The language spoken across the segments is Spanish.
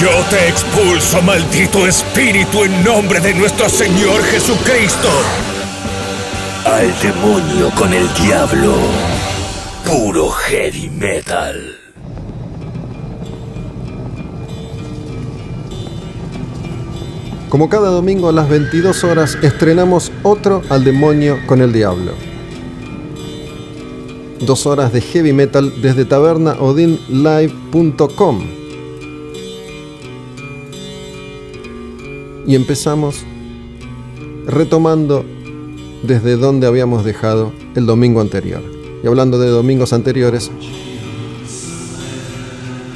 Yo te expulso, maldito espíritu, en nombre de nuestro Señor Jesucristo. Al demonio con el diablo. Puro heavy metal. Como cada domingo a las 22 horas estrenamos otro Al demonio con el diablo. Dos horas de heavy metal desde tabernaodinlive.com. Y empezamos retomando desde donde habíamos dejado el domingo anterior. Y hablando de domingos anteriores,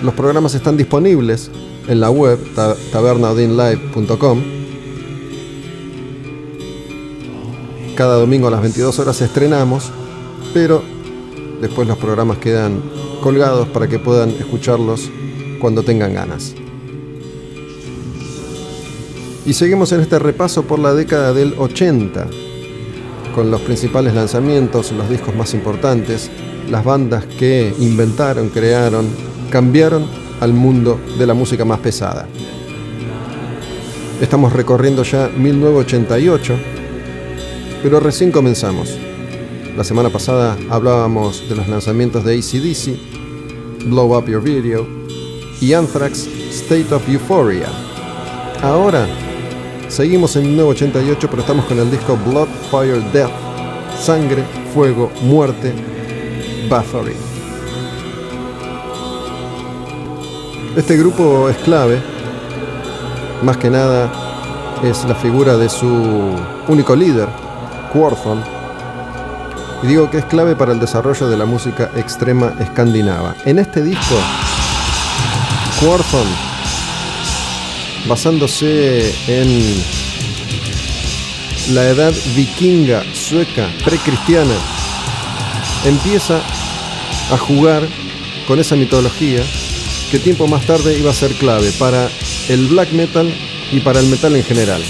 los programas están disponibles en la web tabernaodinlive.com. Cada domingo a las 22 horas estrenamos, pero después los programas quedan colgados para que puedan escucharlos cuando tengan ganas. Y seguimos en este repaso por la década del 80, con los principales lanzamientos, los discos más importantes, las bandas que inventaron, crearon, cambiaron al mundo de la música más pesada. Estamos recorriendo ya 1988, pero recién comenzamos. La semana pasada hablábamos de los lanzamientos de ACDC, Blow Up Your Video y Anthrax State of Euphoria. Ahora seguimos en 1988, pero estamos con el disco Blood, Fire, Death, Sangre, Fuego, Muerte, Bathory. Este grupo es clave, más que nada es la figura de su único líder, Quorthon, y digo que es clave para el desarrollo de la música extrema escandinava. En este disco, Quorthon, basándose en la edad vikinga, sueca, precristiana, empieza a jugar con esa mitología que tiempo más tarde iba a ser clave para el black metal y para el metal en general.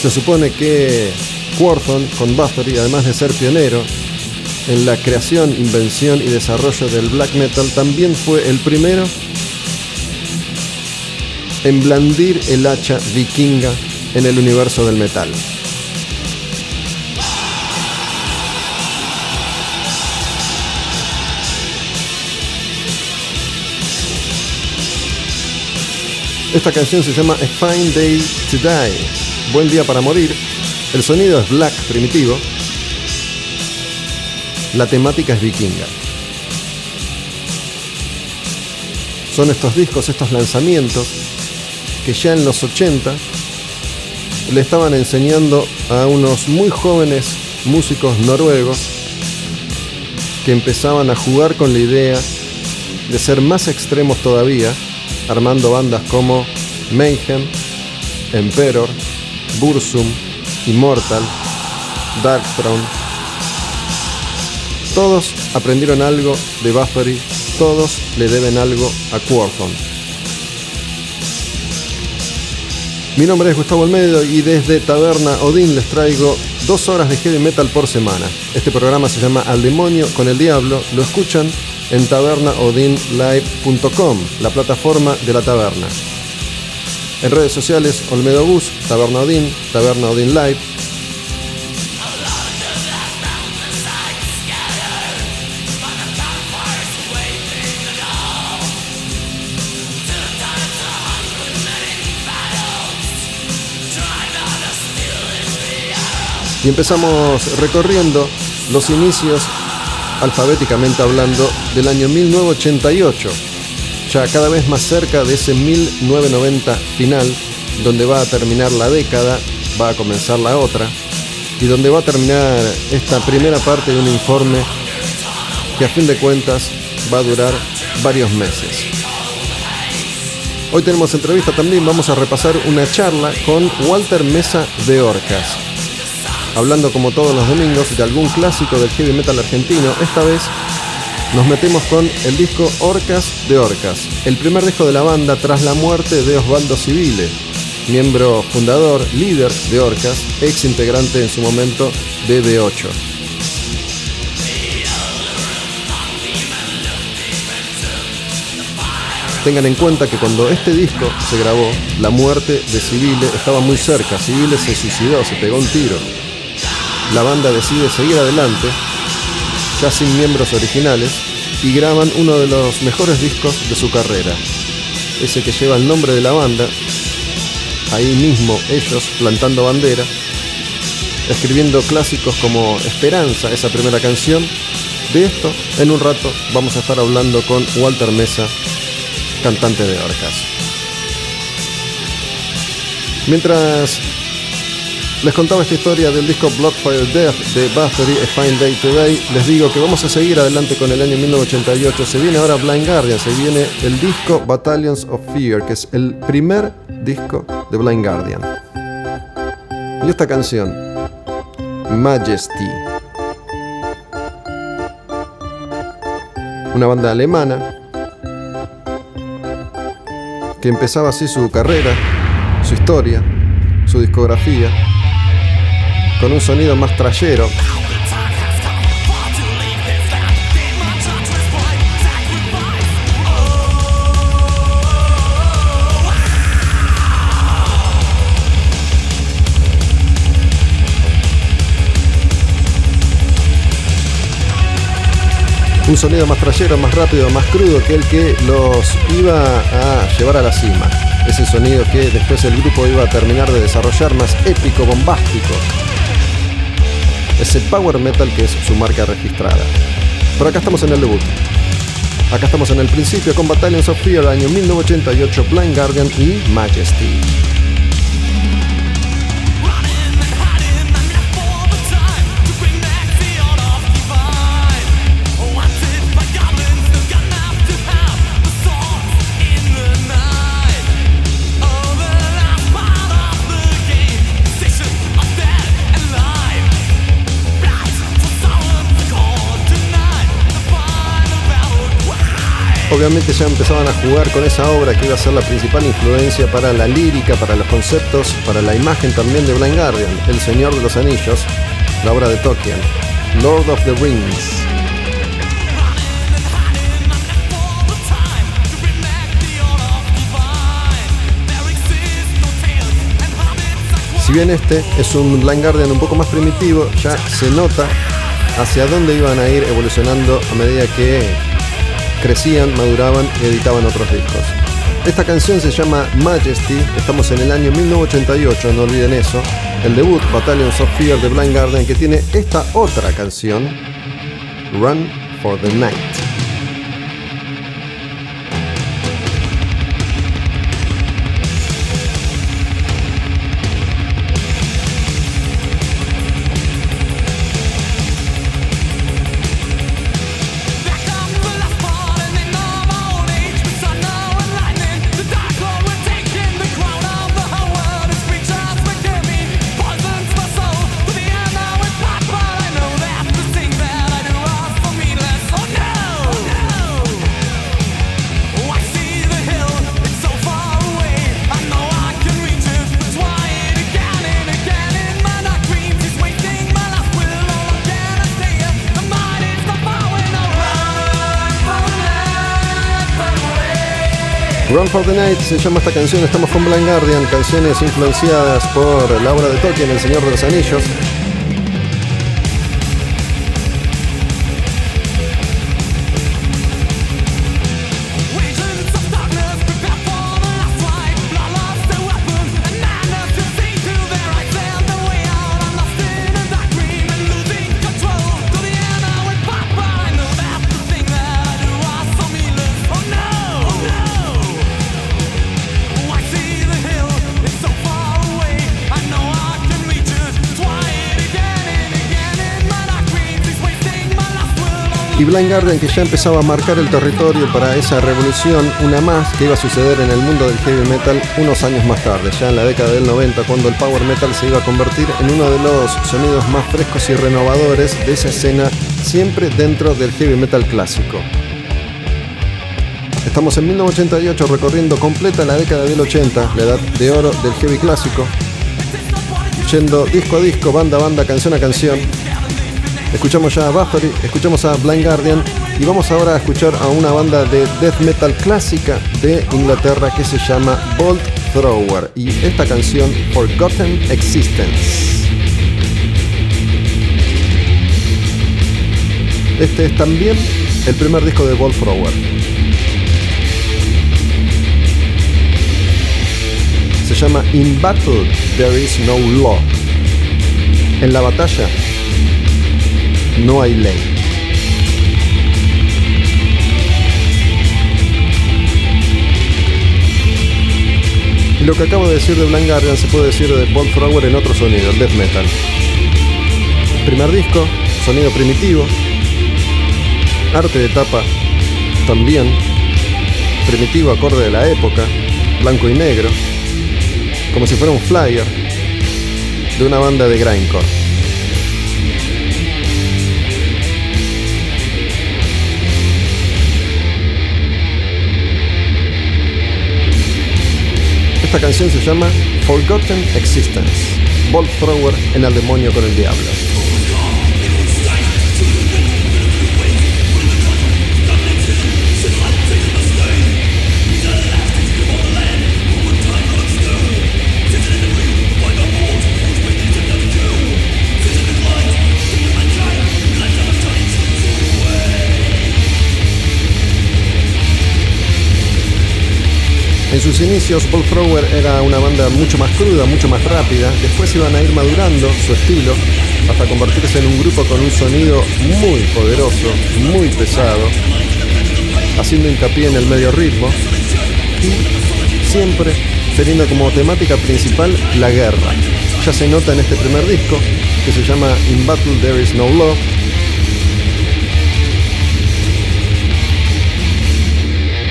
Se supone que Quorthon con Bathory, además de ser pionero en la creación, invención y desarrollo del black metal, también fue el primero en blandir el hacha vikinga en el universo del metal. Esta canción se llama A Fine Day to Die, Buen Día para Morir. El sonido es black primitivo. La temática es vikinga. Son estos discos, estos lanzamientos que ya en los 80 le estaban enseñando a unos muy jóvenes músicos noruegos que empezaban a jugar con la idea de ser más extremos todavía armando bandas como Mayhem, Emperor, Bursum, Immortal, Darkthrone. Todos aprendieron algo de Bathory, todos le deben algo a Quorthon. Mi nombre es Gustavo Almedo y desde Taberna Odín les traigo dos horas de heavy metal por semana. Este programa se llama Al demonio con el diablo. Lo escuchan en tabernaodinlive.com, la plataforma de la taberna. En redes sociales, Olmedo Bus, Taberna Odin, Taberna Odin Live. Empezamos recorriendo los inicios, alfabéticamente hablando, del año 1988, ya cada vez más cerca de ese 1990 final, donde va a terminar la década, va a comenzar la otra, y donde va a terminar esta primera parte de un informe que a fin de cuentas va a durar varios meses. Hoy tenemos entrevista también, vamos a repasar una charla con Walter Mesa de Orcas, hablando como todos los domingos de algún clásico del heavy metal argentino, esta vez nos metemos con el disco Orcas de Orcas, el primer disco de la banda tras la muerte de Osvaldo Civile, miembro fundador, líder de Orcas, ex integrante en su momento de D8. Tengan en cuenta que cuando este disco se grabó, la muerte de Civile estaba muy cerca. Civile se suicidó, se pegó un tiro. La banda decide seguir adelante, ya sin miembros originales, y graban uno de los mejores discos de su carrera. Ese que lleva el nombre de la banda, ahí mismo ellos plantando bandera, escribiendo clásicos como Esperanza, esa primera canción. De esto, en un rato, vamos a estar hablando con Walter Mesa, cantante de Orcas. Mientras les contaba esta historia del disco Bloodfire Death de Bathory, A Fine Day Today. Les digo que vamos a seguir adelante con el año 1988. Se viene ahora Blind Guardian, se viene el disco Battalions of Fear, que es el primer disco de Blind Guardian. Y esta canción, Majesty. Una banda alemana que empezaba así su carrera, su historia, su discografía con un sonido más trayero. Un sonido más trayero, más rápido, más crudo que el que los iba a llevar a la cima. Ese sonido que después el grupo iba a terminar de desarrollar más épico, bombástico, ese power metal que es su marca registrada. Pero acá estamos en el debut. Acá estamos en el principio con Battalions of Fear, año 1988, Blind Guardian y Majesty. Ya empezaban a jugar con esa obra que iba a ser la principal influencia para la lírica, para los conceptos, para la imagen también de Blind Guardian, El Señor de los Anillos, la obra de Tolkien, Lord of the Rings. Si bien este es un Blind Guardian un poco más primitivo, ya se nota hacia dónde iban a ir evolucionando a medida que crecían, maduraban y editaban otros discos. Esta canción se llama Majesty, estamos en el año 1988, no olviden eso. El debut Battalion of Fear de Blind Garden que tiene esta otra canción, Run for the Night. For the Night se llama esta canción, estamos con Blind Guardian, canciones influenciadas por la obra de Tolkien, El Señor de los Anillos. Blind Guardian que ya empezaba a marcar el territorio para esa revolución, una más que iba a suceder en el mundo del heavy metal unos años más tarde, ya en la década del 90, cuando el power metal se iba a convertir en uno de los sonidos más frescos y renovadores de esa escena, siempre dentro del heavy metal clásico. Estamos en 1988 recorriendo completa la década del 80, la edad de oro del heavy clásico, yendo disco a disco, banda a banda, canción a canción, Escuchamos ya a Bathory, escuchamos a Blind Guardian y vamos ahora a escuchar a una banda de death metal clásica de Inglaterra que se llama Bolt Thrower y esta canción Forgotten Existence. Este es también el primer disco de Bolt Thrower. Se llama In Battle There Is No Law. En la batalla no hay ley. Y lo que acabo de decir de Blind Guardian se puede decir de Bolt Thrower en otro sonido, el death metal. Primer disco, sonido primitivo, arte de tapa también, primitivo acorde de la época, blanco y negro, como si fuera un flyer de una banda de grindcore. Esta canción se llama Forgotten Existence. Bolt Thrower en el demonio con el diablo. En sus inicios, Bolt Thrower era una banda mucho más cruda, mucho más rápida. Después iban a ir madurando su estilo hasta convertirse en un grupo con un sonido muy poderoso, muy pesado, haciendo hincapié en el medio ritmo y siempre teniendo como temática principal la guerra. Ya se nota en este primer disco que se llama In Battle There Is No Love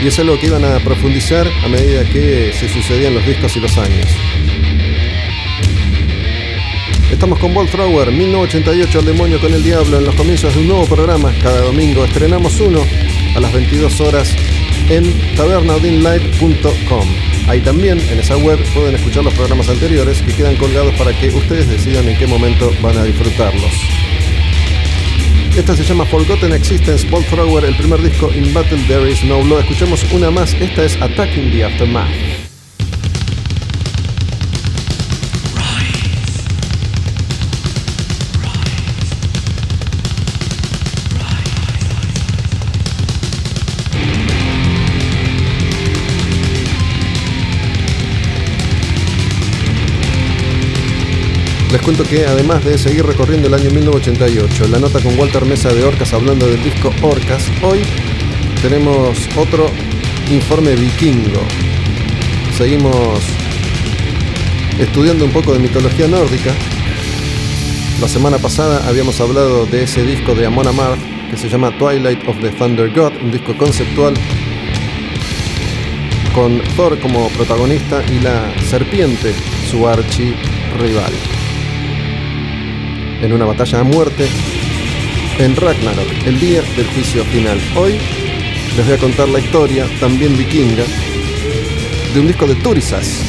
y es algo que iban a profundizar a medida que se sucedían los discos y los años. Estamos con Bolt Thrower, 1988, El demonio con el diablo, en los comienzos de un nuevo programa. Cada domingo estrenamos uno a las 22 horas en tabernaudinlive.com. Ahí también, en esa web, pueden escuchar los programas anteriores que quedan colgados para que ustedes decidan en qué momento van a disfrutarlos. Esta se llama Forgotten Existence, Bolt Thrower, el primer disco In Battle There Is No Law. Escuchemos una más, esta es Attacking the Aftermath. Les cuento que además de seguir recorriendo el año 1988, la nota con Walter Mesa de Orcas hablando del disco Orcas, hoy tenemos otro informe vikingo. Seguimos estudiando un poco de mitología nórdica. La semana pasada habíamos hablado de ese disco de Amon Amarth que se llama Twilight of the Thunder God, un disco conceptual con Thor como protagonista y la serpiente, su archi rival en una batalla a muerte en Ragnarok, el día del juicio final. Hoy les voy a contar la historia, también vikinga, de un disco de Turisas.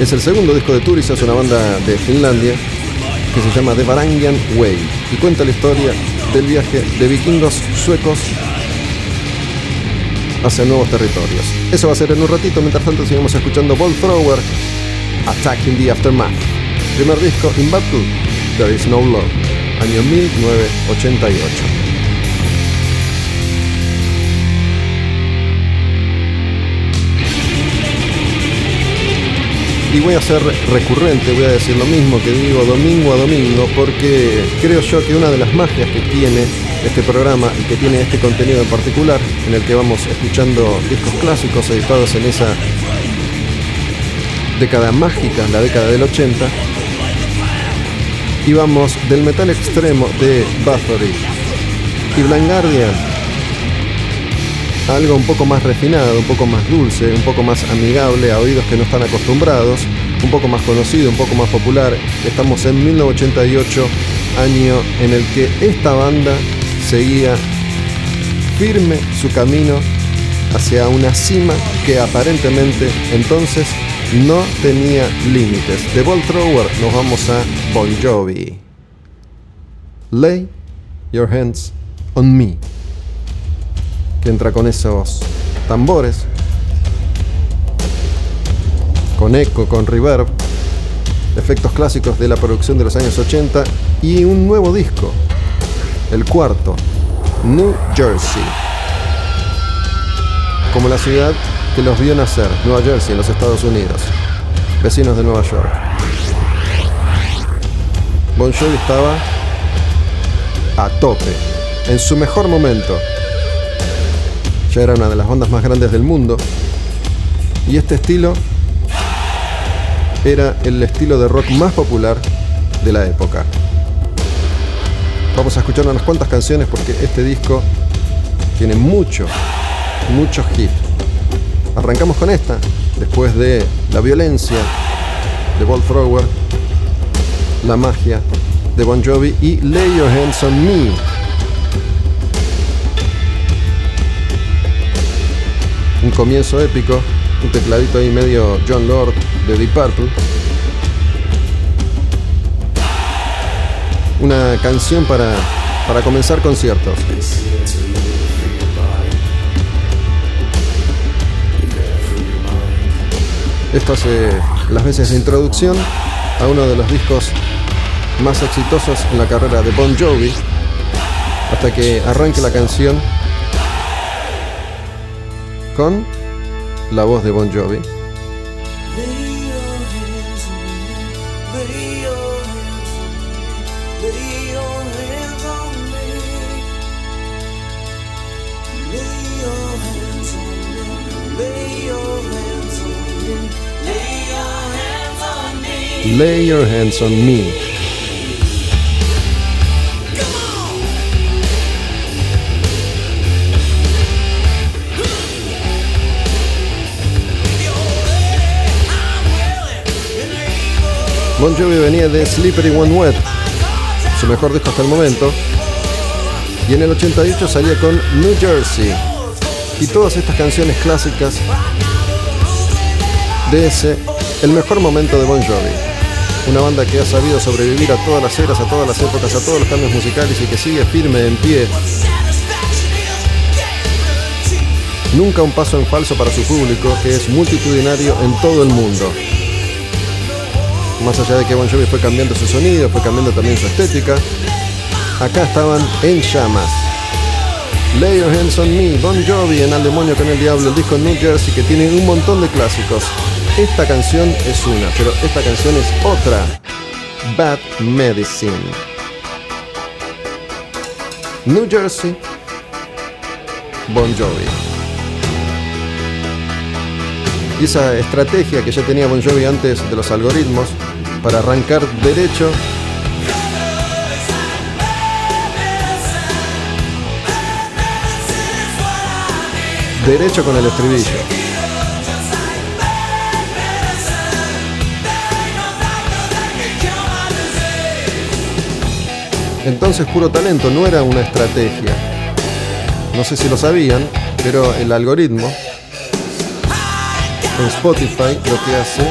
Es el segundo disco de Turisas, una banda de Finlandia que se llama The Varangian Way y cuenta la historia del viaje de vikingos suecos hacia nuevos territorios. Eso va a ser en un ratito, mientras tanto seguimos escuchando Ball Thrower, Attacking the Aftermath. Primer disco, In Battle, There Is No Love, año 1988. y voy a ser recurrente, voy a decir lo mismo que digo domingo a domingo, porque creo yo que una de las magias que tiene este programa y que tiene este contenido en particular, en el que vamos escuchando discos clásicos editados en esa década mágica, la década del 80, íbamos del metal extremo de Bathory y Blind Guardian a algo un poco más refinado, un poco más dulce, un poco más amigable a oídos que no están acostumbrados, un poco más conocido, un poco más popular. Estamos en 1988, año en el que esta banda seguía firme su camino hacia una cima que aparentemente entonces no tenía límites. De Ball Thrower nos vamos a Bon Jovi. Lay your hands on me. Que entra con esos tambores, con eco, con reverb, efectos clásicos de la producción de los años 80 y un nuevo disco, el cuarto, New Jersey. Como la ciudad que los vio nacer, Nueva Jersey, en los Estados Unidos, vecinos de Nueva York. Bon Jovi estaba a tope, en su mejor momento. Ya era una de las bandas más grandes del mundo. Y este estilo era el estilo de rock más popular de la época. Vamos a escuchar unas cuantas canciones porque este disco tiene mucho, muchos hits. Arrancamos con esta, después de La violencia de Ball Thrower, La magia de Bon Jovi y Lay Your Hands on Me. Un comienzo épico, un tecladito ahí medio John Lord de Deep Purple. Una canción para, para comenzar conciertos. Esto hace las veces de introducción a uno de los discos más exitosos en la carrera de Bon Jovi, hasta que arranque la canción con la voz de Bon Jovi. Lay your hands on me. Bon Jovi venía de Slippery One Wet, su mejor disco hasta el momento, y en el 88 salía con New Jersey y todas estas canciones clásicas de ese, el mejor momento de Bon Jovi. Una banda que ha sabido sobrevivir a todas las eras, a todas las épocas, a todos los cambios musicales y que sigue firme en pie. Nunca un paso en falso para su público, que es multitudinario en todo el mundo. Más allá de que Bon Jovi fue cambiando su sonido, fue cambiando también su estética, acá estaban en llamas. Lay Your Hands on Me, Bon Jovi en Al Demonio con el Diablo, el disco New Jersey que tiene un montón de clásicos. Esta canción es una, pero esta canción es otra. Bad Medicine. New Jersey, Bon Jovi. Y esa estrategia que ya tenía Bon Jovi antes de los algoritmos para arrancar derecho derecho con el estribillo. Entonces puro talento no era una estrategia. No sé si lo sabían, pero el algoritmo en Spotify lo que hace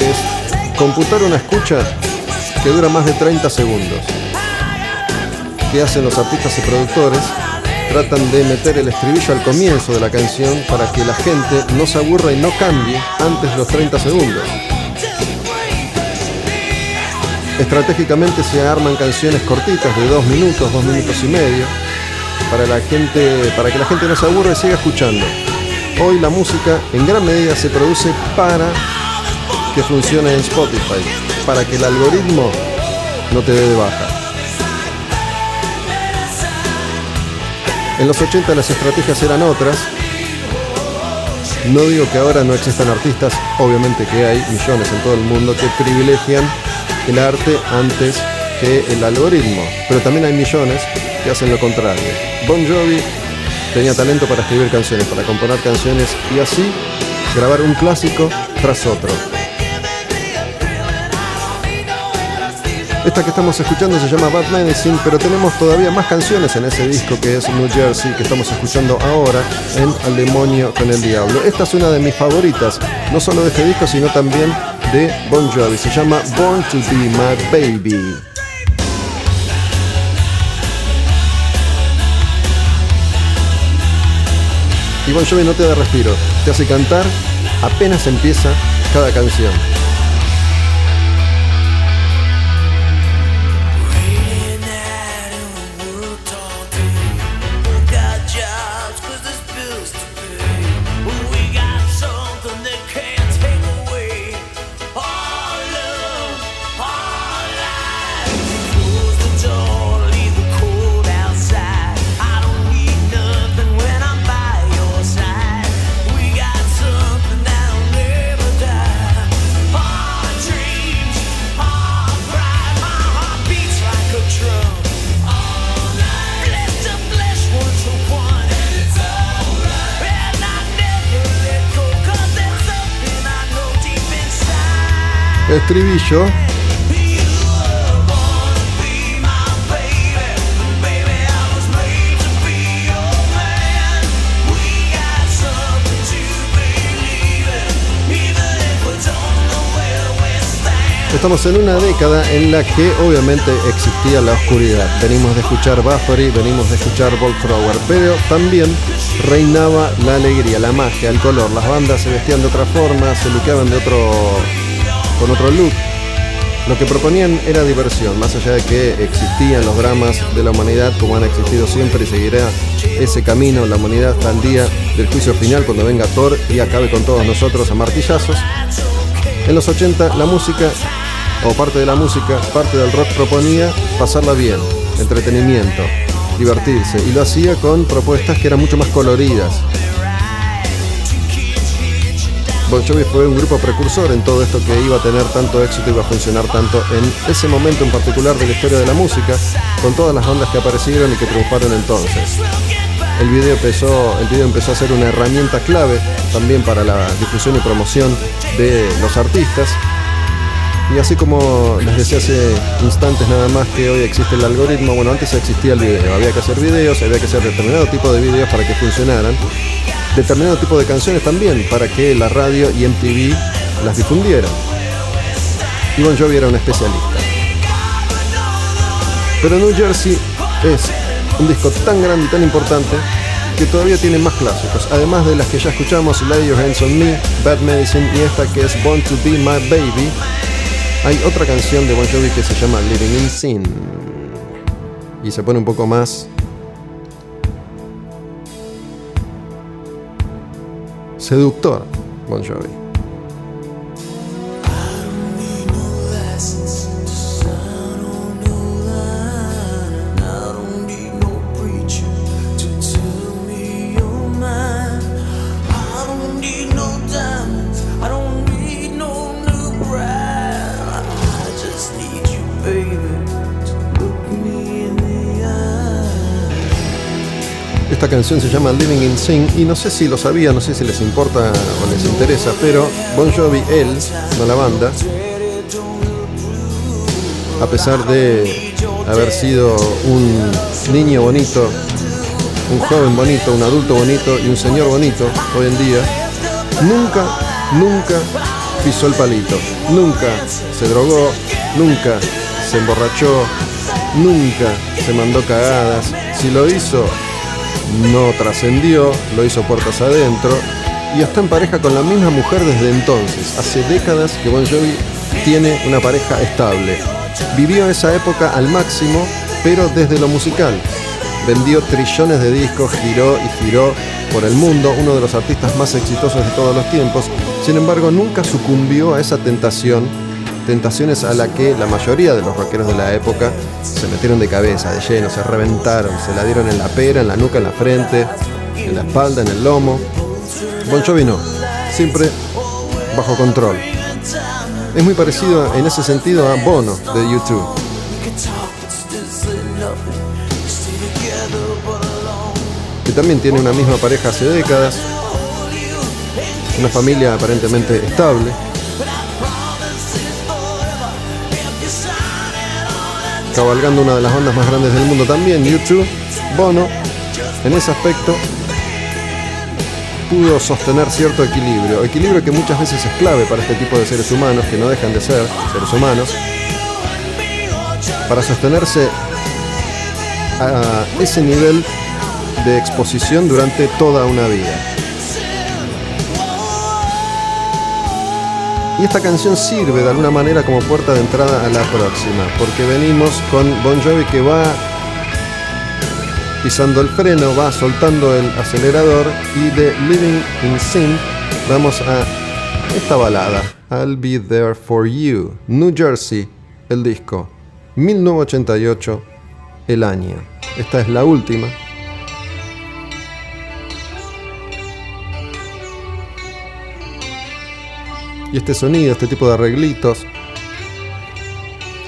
es computar una escucha que dura más de 30 segundos. ¿Qué hacen los artistas y productores? Tratan de meter el estribillo al comienzo de la canción para que la gente no se aburra y no cambie antes de los 30 segundos. Estratégicamente se arman canciones cortitas de dos minutos, dos minutos y medio, para, la gente, para que la gente no se aburra y siga escuchando. Hoy la música en gran medida se produce para que funcione en Spotify, para que el algoritmo no te dé de baja. En los 80 las estrategias eran otras. No digo que ahora no existan artistas, obviamente que hay millones en todo el mundo que privilegian el arte antes que el algoritmo, pero también hay millones que hacen lo contrario. Bon Jovi tenía talento para escribir canciones, para componer canciones y así grabar un clásico tras otro. Esta que estamos escuchando se llama Bad Medicine, pero tenemos todavía más canciones en ese disco que es New Jersey, que estamos escuchando ahora en Al Demonio con el Diablo. Esta es una de mis favoritas, no solo de este disco, sino también de Bon Jovi. Se llama Born to Be My Baby. Y Bon Jovi no te da respiro, te hace cantar apenas empieza cada canción. Estamos en una década en la que obviamente existía la oscuridad. Venimos de escuchar Bathory, venimos de escuchar Bolt pero también reinaba la alegría, la magia, el color. Las bandas se vestían de otra forma, se luqueaban de otro con otro look. Lo que proponían era diversión, más allá de que existían los dramas de la humanidad como han existido siempre y seguirá ese camino, la humanidad hasta el día del juicio final cuando venga Thor y acabe con todos nosotros a martillazos. En los 80 la música, o parte de la música, parte del rock proponía pasarla bien, entretenimiento, divertirse, y lo hacía con propuestas que eran mucho más coloridas, Bon Jovi fue un grupo precursor en todo esto que iba a tener tanto éxito, iba a funcionar tanto en ese momento en particular de la historia de la música, con todas las bandas que aparecieron y que triunfaron entonces. El video empezó, el video empezó a ser una herramienta clave también para la difusión y promoción de los artistas. Y así como les decía hace instantes nada más que hoy existe el algoritmo, bueno, antes existía el video, había que hacer videos, había que hacer determinado tipo de videos para que funcionaran determinado tipo de canciones también para que la radio y MTV las difundieran. Y Bon Jovi era un especialista. Pero New Jersey es un disco tan grande y tan importante que todavía tiene más clásicos, además de las que ya escuchamos, Lay Your Hands on Me, Bad Medicine y esta que es Born to Be My Baby. Hay otra canción de Bon Jovi que se llama Living in Sin y se pone un poco más seductor, Bon Jovi. Canción se llama Living in Sin y no sé si lo sabía, no sé si les importa o les interesa, pero Bon Jovi, él, no la banda, a pesar de haber sido un niño bonito, un joven bonito, un adulto bonito y un señor bonito hoy en día, nunca, nunca pisó el palito, nunca se drogó, nunca se emborrachó, nunca se mandó cagadas. Si lo hizo, no trascendió, lo hizo puertas adentro y está en pareja con la misma mujer desde entonces. Hace décadas que Bon Jovi tiene una pareja estable. Vivió esa época al máximo, pero desde lo musical. Vendió trillones de discos, giró y giró por el mundo, uno de los artistas más exitosos de todos los tiempos. Sin embargo, nunca sucumbió a esa tentación tentaciones a la que la mayoría de los rockeros de la época se metieron de cabeza, de lleno, se reventaron, se la dieron en la pera, en la nuca, en la frente, en la espalda, en el lomo. Bon Jovi no, siempre bajo control. Es muy parecido en ese sentido a Bono de YouTube. Que también tiene una misma pareja hace décadas, una familia aparentemente estable. Cabalgando una de las bandas más grandes del mundo también, YouTube, Bono, en ese aspecto pudo sostener cierto equilibrio, equilibrio que muchas veces es clave para este tipo de seres humanos, que no dejan de ser seres humanos, para sostenerse a ese nivel de exposición durante toda una vida. Y esta canción sirve de alguna manera como puerta de entrada a la próxima, porque venimos con Bon Jovi que va pisando el freno, va soltando el acelerador y de Living in Sin vamos a esta balada, I'll Be There For You, New Jersey, el disco, 1988, el año. Esta es la última. Y este sonido, este tipo de arreglitos,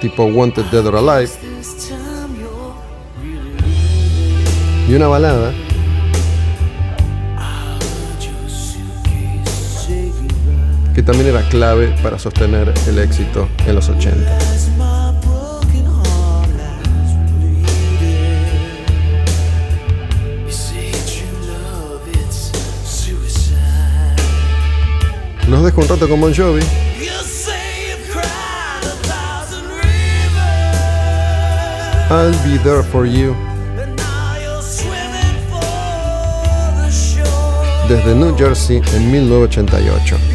tipo Wanted Dead or Alive, y una balada que también era clave para sostener el éxito en los 80. Los dejo un rato con Bon Jovi. I'll be there for you. Desde New Jersey en 1988.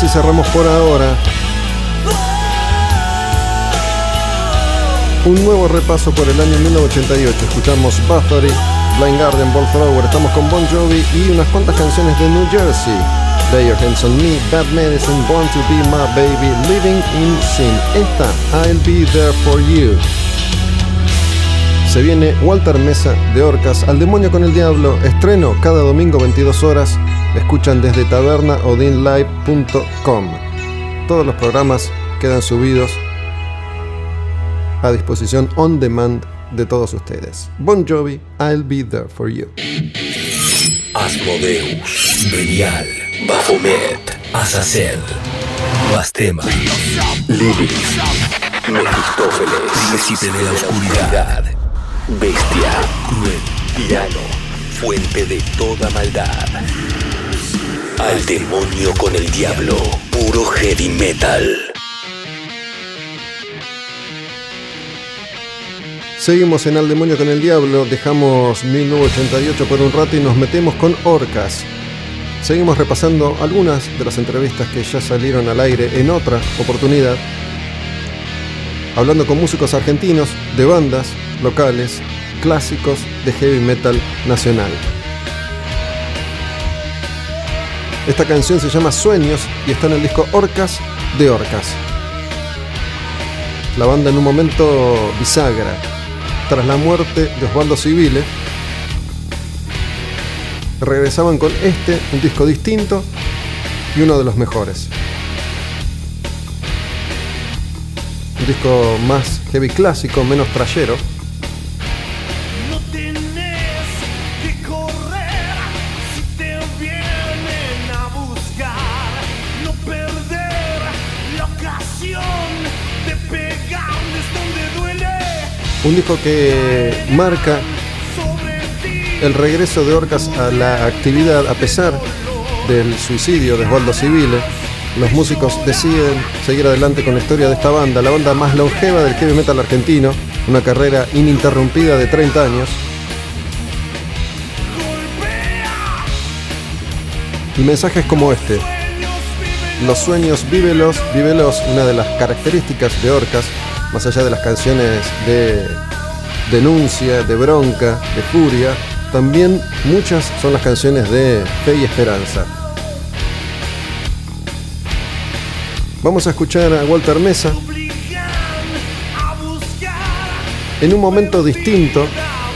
Así cerramos por ahora un nuevo repaso por el año 1988. Escuchamos Bathory, Blind Garden, Ball Thrower, estamos con Bon Jovi y unas cuantas canciones de New Jersey. Lay Your Hands on Me, Bad Medicine, Born to Be My Baby, Living in Sin. Esta, I'll Be There For You. Se viene Walter Mesa de Orcas, Al Demonio con el Diablo, estreno cada domingo 22 horas. Escuchan desde tabernaodinlive.com. Todos los programas quedan subidos a disposición on demand de todos ustedes. Bon Jovi, I'll be there for you. Asmodeus, Belial, Baphomet, Azazel, Bastema, Lilith, Mefistófeles, Príncipe de la Oscuridad, Bestia, Cruel, Tirano, Fuente de toda maldad. Al demonio con el diablo, puro heavy metal. Seguimos en Al Demonio con el Diablo, dejamos 1988 por un rato y nos metemos con Orcas. Seguimos repasando algunas de las entrevistas que ya salieron al aire en otra oportunidad, hablando con músicos argentinos de bandas locales, clásicos de heavy metal nacional. Esta canción se llama Sueños y está en el disco Orcas de Orcas. La banda en un momento bisagra, tras la muerte de Osvaldo Civile, regresaban con este, un disco distinto y uno de los mejores. Un disco más heavy clásico, menos trayero. Un disco que marca el regreso de Orcas a la actividad a pesar del suicidio de Osvaldo Civile. Los músicos deciden seguir adelante con la historia de esta banda, la banda más longeva del heavy metal argentino, una carrera ininterrumpida de 30 años. golpea. Y mensajes como este, Los sueños, vívelos, vívelos, una de las características de Orcas, más allá de las canciones de denuncia, de bronca, de furia, también muchas son las canciones de fe y esperanza. Vamos a escuchar a Walter Mesa en un momento distinto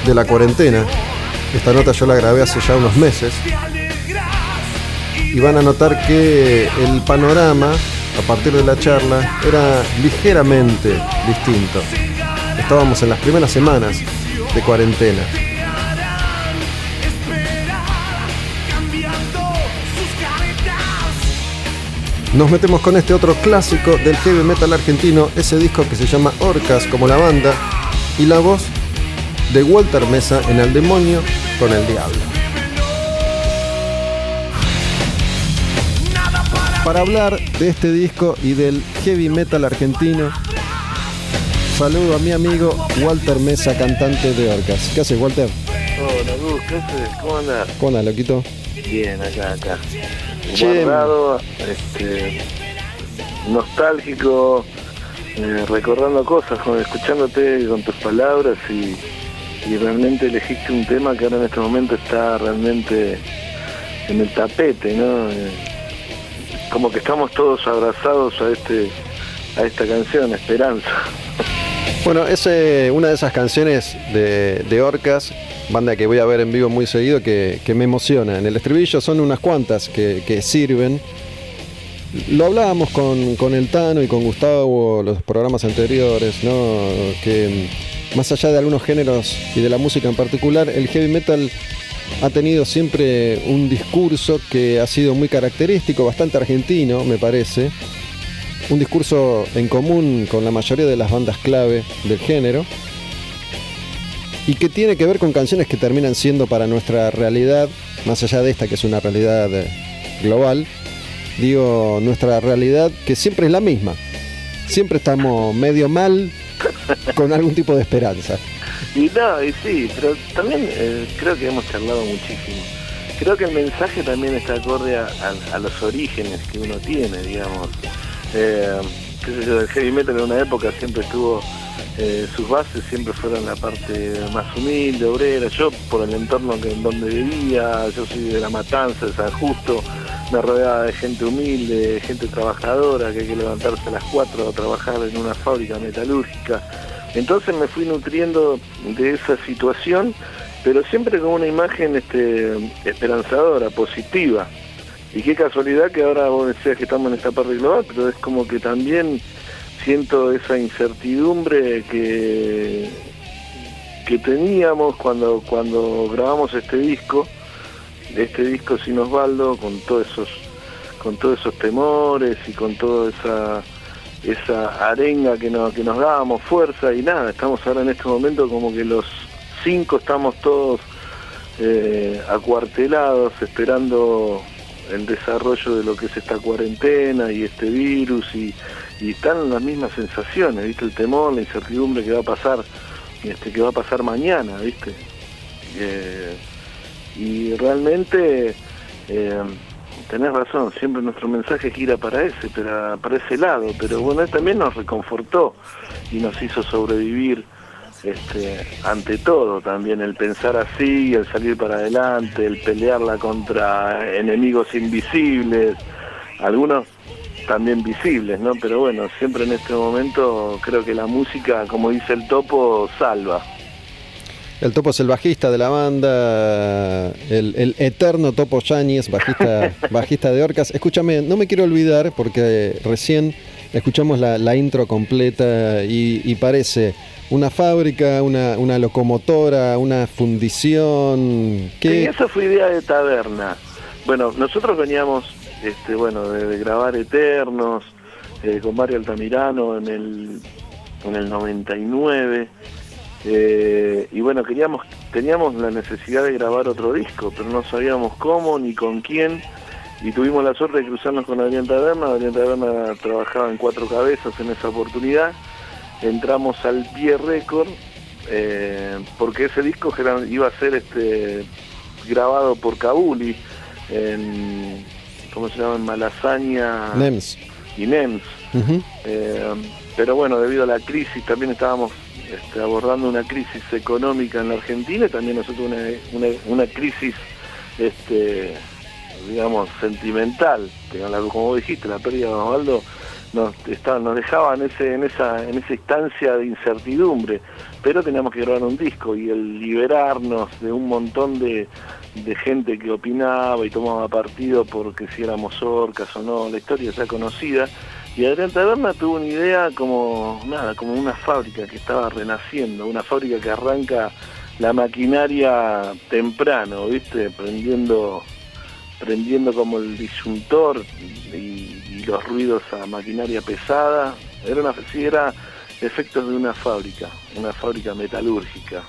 de la cuarentena. Esta nota yo la grabé hace ya unos meses y van a notar que el panorama a partir de la charla era ligeramente distinto. Estábamos en las primeras semanas de cuarentena. Nos metemos con este otro clásico del heavy metal argentino, ese disco que se llama Orcas como la banda, y la voz de Walter Mesa en Al Demonio con el Diablo. Para hablar de este disco y del heavy metal argentino, saludo a mi amigo Walter Mesa, cantante de Orcas. ¿Qué haces, Walter? Hola, Gus, ¿qué haces? ¿Cómo andás? ¿Cómo andas, loquito? Bien, acá, acá. Che. Guardado, este, nostálgico, eh, recordando cosas, con- escuchándote con tus palabras y, y realmente elegiste un tema que ahora en este momento está realmente en el tapete, ¿no? Eh, como que estamos todos abrazados a este a esta canción, Esperanza. Bueno, es una de esas canciones de, de Orcas, banda que voy a ver en vivo muy seguido, que, que me emociona. En el estribillo son unas cuantas que, que sirven. Lo hablábamos con, con el Tano y con Gustavo los programas anteriores, ¿no? Que mm, más allá de algunos géneros y de la música en particular, el heavy metal ha tenido siempre un discurso que ha sido muy característico, bastante argentino, me parece un discurso en común con la mayoría de las bandas clave del género y que tiene que ver con canciones que terminan siendo para nuestra realidad, más allá de esta que es una realidad eh, global, digo, nuestra realidad que siempre es la misma. Siempre estamos medio mal con algún tipo de esperanza. Y no, y sí, pero también eh, creo que hemos charlado muchísimo. creo que el mensaje también está acorde a, los orígenes que uno tiene, digamos. Eh, qué yo, el heavy metal en una época siempre estuvo, eh, sus bases siempre fueron la parte más humilde, obrera. Yo, por el entorno en donde vivía, yo soy de La Matanza, de San Justo, me rodeaba de gente humilde, de gente trabajadora, que hay que levantarse a las 4 a trabajar en una fábrica metalúrgica. Entonces me fui nutriendo de esa situación, pero siempre con una imagen este, esperanzadora, positiva. Y qué casualidad que ahora vos decías que estamos en esta parte global, pero es como que también siento esa incertidumbre que, que teníamos cuando, cuando grabamos este disco, este disco sin Osvaldo, con todos esos, con todos esos temores y con toda esa esa arenga que nos, que dábamos fuerza y nada, estamos ahora en este momento como que los cinco estamos todos eh, acuartelados esperando el desarrollo de lo que es esta cuarentena y este virus y, y están las mismas sensaciones, viste, el temor, la incertidumbre que va a pasar, este, que va a pasar mañana, viste. Eh, y realmente eh, tenés razón, siempre nuestro mensaje gira para ese, para, para ese lado, pero bueno, él también nos reconfortó y nos hizo sobrevivir este, ante todo también el pensar así, el salir para adelante, el pelearla contra enemigos invisibles, algunos también visibles, ¿no? Pero bueno, siempre en este momento creo que la música, como dice el topo, salva. El Topo es el bajista de la banda, el, el eterno Topo Yáñez, bajista, bajista de Orcas. Escúchame, no me quiero olvidar porque recién escuchamos la, la intro completa y, y parece una fábrica, una, una locomotora, una fundición. Sí, ¿Qué? esa fue idea de taberna. Bueno, nosotros veníamos, este, bueno, de, de grabar Eternos eh, con Mario Altamirano en el, en el 99. Eh, y bueno, queríamos, teníamos la necesidad de grabar otro disco, pero no sabíamos cómo ni con quién. Y tuvimos la suerte de cruzarnos con Adrián Taberna. Adrián Taberna trabajaba en Cuatro Cabezas en esa oportunidad. Entramos al Pie Record, eh, porque ese disco iba a ser este grabado por Kabuli en ¿cómo se llama? en Malasaña NEMS. y NEMS. Eh, pero bueno, debido a la crisis, también estábamos este, abordando una crisis económica en la Argentina y también nosotros una, una, crisis, este, digamos, sentimental. Como dijiste, la pérdida de Osvaldo nos, dejaba en, esa, en instancia de incertidumbre, pero teníamos que grabar un disco y el liberarnos de un montón de, de gente que opinaba y tomaba partido porque si éramos orcas o no, la historia ya conocida. Y Adrián Taberna tuvo una idea como nada, como una fábrica que estaba renaciendo, una fábrica que arranca la maquinaria temprano, ¿viste? Prendiendo prendiendo como el disyuntor y, los ruidos a maquinaria pesada. Era sí, era efectos de una fábrica, una fábrica metalúrgica.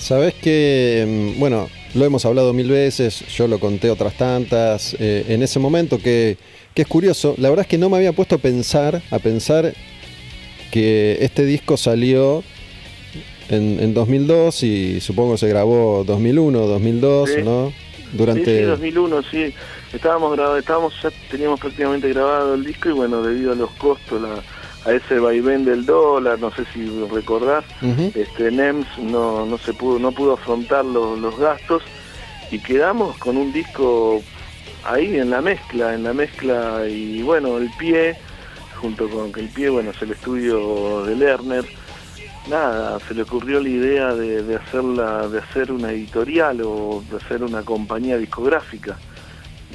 Sabes que, mm, bueno, lo hemos hablado mil veces, yo lo conté otras tantas, eh, en ese momento que, que es curioso, la verdad es que no me había puesto a pensar, a pensar que este disco salió en, en 2002 y supongo se grabó 2001, 2002, Sí. ¿no? Sí, Durante... sí, 2001, sí. Estábamos grabando, estábamos, ya teníamos prácticamente grabado el disco y bueno, debido a los costos, la- a ese vaivén del dólar, no sé si recordás, este NEMS no, no se pudo, no pudo afrontar los, los gastos y quedamos con un disco ahí en la mezcla, en la mezcla y bueno, el pie, junto con que el pie, bueno, es el estudio de Lerner, nada, se le ocurrió la idea de, de hacerla, de hacer una editorial o de hacer una compañía discográfica.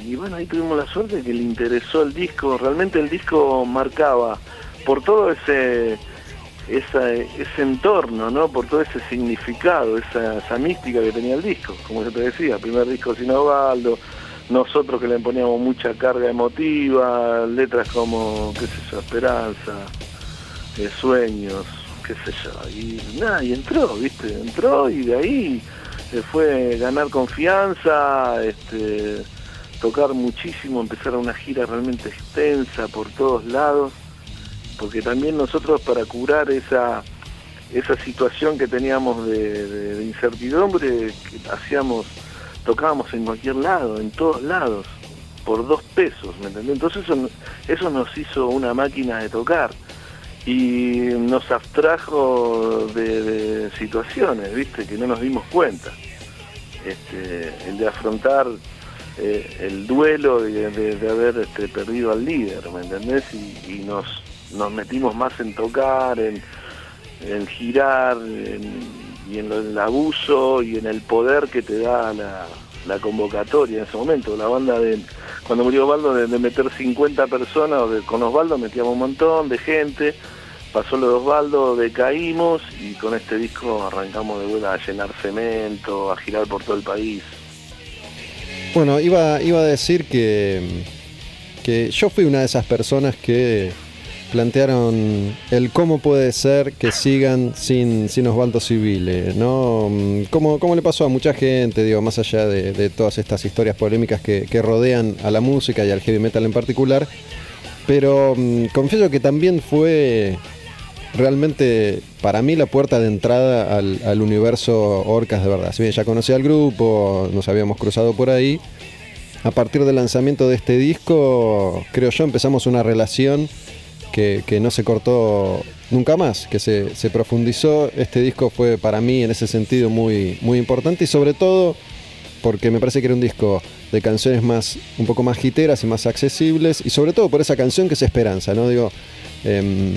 Y bueno, ahí tuvimos la suerte que le interesó el disco, realmente el disco marcaba por todo ese esa, ese entorno, ¿no? Por todo ese significado, esa, mística que tenía el disco, como yo te decía, primer disco sin Osvaldo, nosotros que le poníamos mucha carga emotiva, letras como, qué sé yo, esperanza, eh, sueños, qué sé yo, y nada, y entró, viste, entró y de ahí eh, fue ganar confianza, este, tocar muchísimo, empezar una gira realmente extensa por todos lados, porque también nosotros para curar esa esa situación que teníamos de, incertidumbre, hacíamos tocábamos en cualquier lado, en todos lados, por dos pesos, ¿me entendés? Entonces eso, eso nos hizo una máquina de tocar y nos abstrajo de, situaciones, ¿viste? Que no nos dimos cuenta. Este, el de afrontar eh, el duelo de, de- haber este, perdido al líder, ¿me entendés? Y nos, nos metimos más en tocar, en, en girar, y en el abuso y en el poder que te da la, convocatoria en ese momento. La banda de, cuando murió Osvaldo, de, meter 50 personas, con Osvaldo metíamos un montón de gente, pasó lo de Osvaldo, decaímos y con este disco arrancamos de vuelta a llenar cemento, a girar por todo el país. Bueno, iba, iba a decir que, que yo fui una de esas personas que plantearon el cómo puede ser que sigan sin, sin Osvaldo Civile, ¿no? Mm, ¿Cómo, cómo le pasó a mucha gente, digo, más allá de, todas estas historias polémicas que, rodean a la música y al heavy metal en particular? Pero mm, confieso que también fue realmente para mí la puerta de entrada al, al universo Orcas de verdad. Si bien ya conocía al grupo, nos habíamos cruzado por ahí, a partir del lanzamiento de este disco, creo yo, empezamos una relación que, que no se cortó nunca más, que se, se profundizó. Este disco fue para mí en ese sentido muy, muy importante y sobre todo porque me parece que era un disco de canciones más un poco más giteras y más accesibles y sobre todo por esa canción que es Esperanza, ¿no? Digo, em,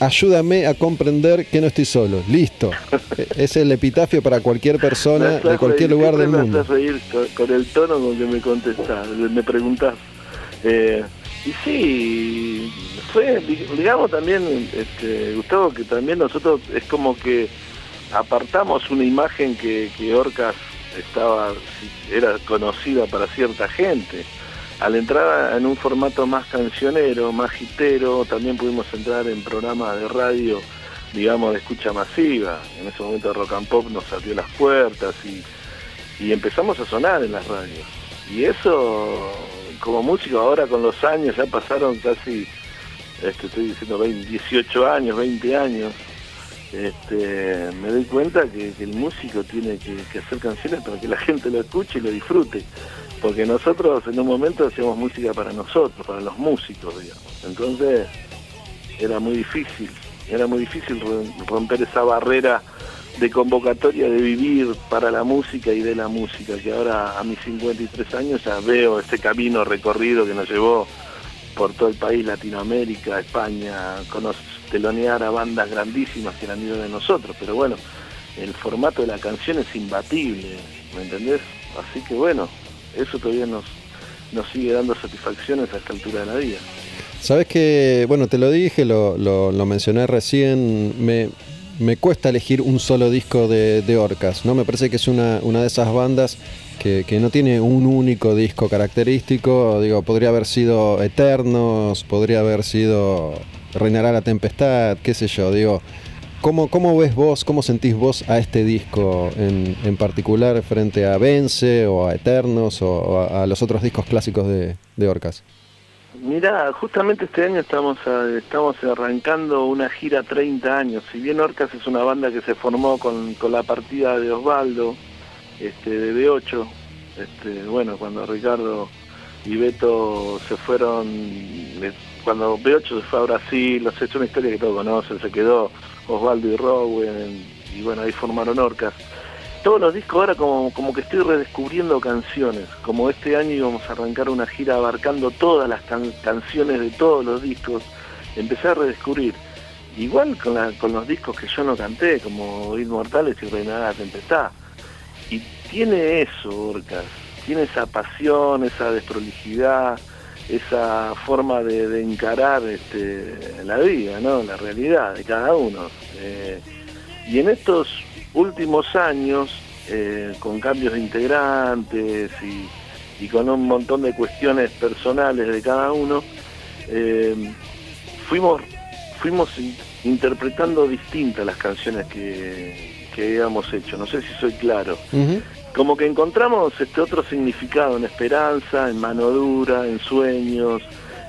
ayúdame a comprender que no estoy solo, listo. E- es el epitafio para cualquier persona de cualquier reír, lugar del mundo. Me reír con, con el tono con que me contestás, me preguntás. Eh, y sí, fue, di- digamos también, este, Gustavo, que también nosotros es como que apartamos una imagen que, que Orcas estaba, era conocida para cierta gente. Al entrar en un formato más cancionero, más hitero, también pudimos entrar en programas de radio, digamos, de escucha masiva. En ese momento Rock and Pop nos abrió las puertas y, y empezamos a sonar en las radios. Y eso, como músico, ahora con los años, ya pasaron casi, este, estoy diciendo 20, 18 años, 20 años, este, me doy cuenta que, el músico tiene que, que hacer canciones para que la gente lo escuche y lo disfrute. Porque nosotros en un momento hacíamos música para nosotros, para los músicos, digamos. Entonces era muy difícil, era muy difícil rom- romper esa barrera de convocatoria de vivir para la música y de la música, que ahora a mis 53 años ya veo ese camino recorrido que nos llevó por todo el país, Latinoamérica, España, conoc- telonear a bandas grandísimas que eran ido de nosotros, pero bueno, el formato de la canción es imbatible, ¿me entendés? Así que bueno, eso todavía nos, nos sigue dando satisfacciones a esta altura de la vida. Sabes que, bueno, te lo dije, lo, lo- lo mencioné recién, me, me cuesta elegir un solo disco de, de Orcas, ¿no? Me parece que es una, una de esas bandas que, no tiene un único disco característico, digo, podría haber sido Eternos, podría haber sido Reinará la Tempestad, qué sé yo, digo, ¿cómo, cómo ves vos, cómo sentís vos a este disco en, en particular frente a Vence o a Eternos o a, los otros discos clásicos de, de Orcas? Mira, justamente este año estamos a- estamos arrancando una gira 30 años. Si bien Orcas es una banda que se formó con, con la partida de Osvaldo, este, de B8, este, bueno, cuando Ricardo y Beto se fueron, eh, cuando B8 se fue a Brasil, es una historia que todos conocen, se quedó Osvaldo y Rowen, y bueno, ahí formaron Orcas todos los discos ahora como, como que estoy redescubriendo canciones. Como este año íbamos a arrancar una gira abarcando todas las can- canciones de todos los discos, empecé a redescubrir. Igual con, la- con los discos que yo no canté, como Inmortales y Reinará la Tempestad. Y tiene eso, Orcas. Tiene esa pasión, esa desprolijidad, esa forma de, de encarar este, la vida, ¿no? la realidad de cada uno. Eh, y en estos últimos años, eh, con cambios de integrantes y, con un montón de cuestiones personales de cada uno, eh, fuimos, fuimos in- interpretando distintas las canciones que, que habíamos hecho. No sé si soy claro. Como que encontramos este otro significado en esperanza, en mano dura, en sueños,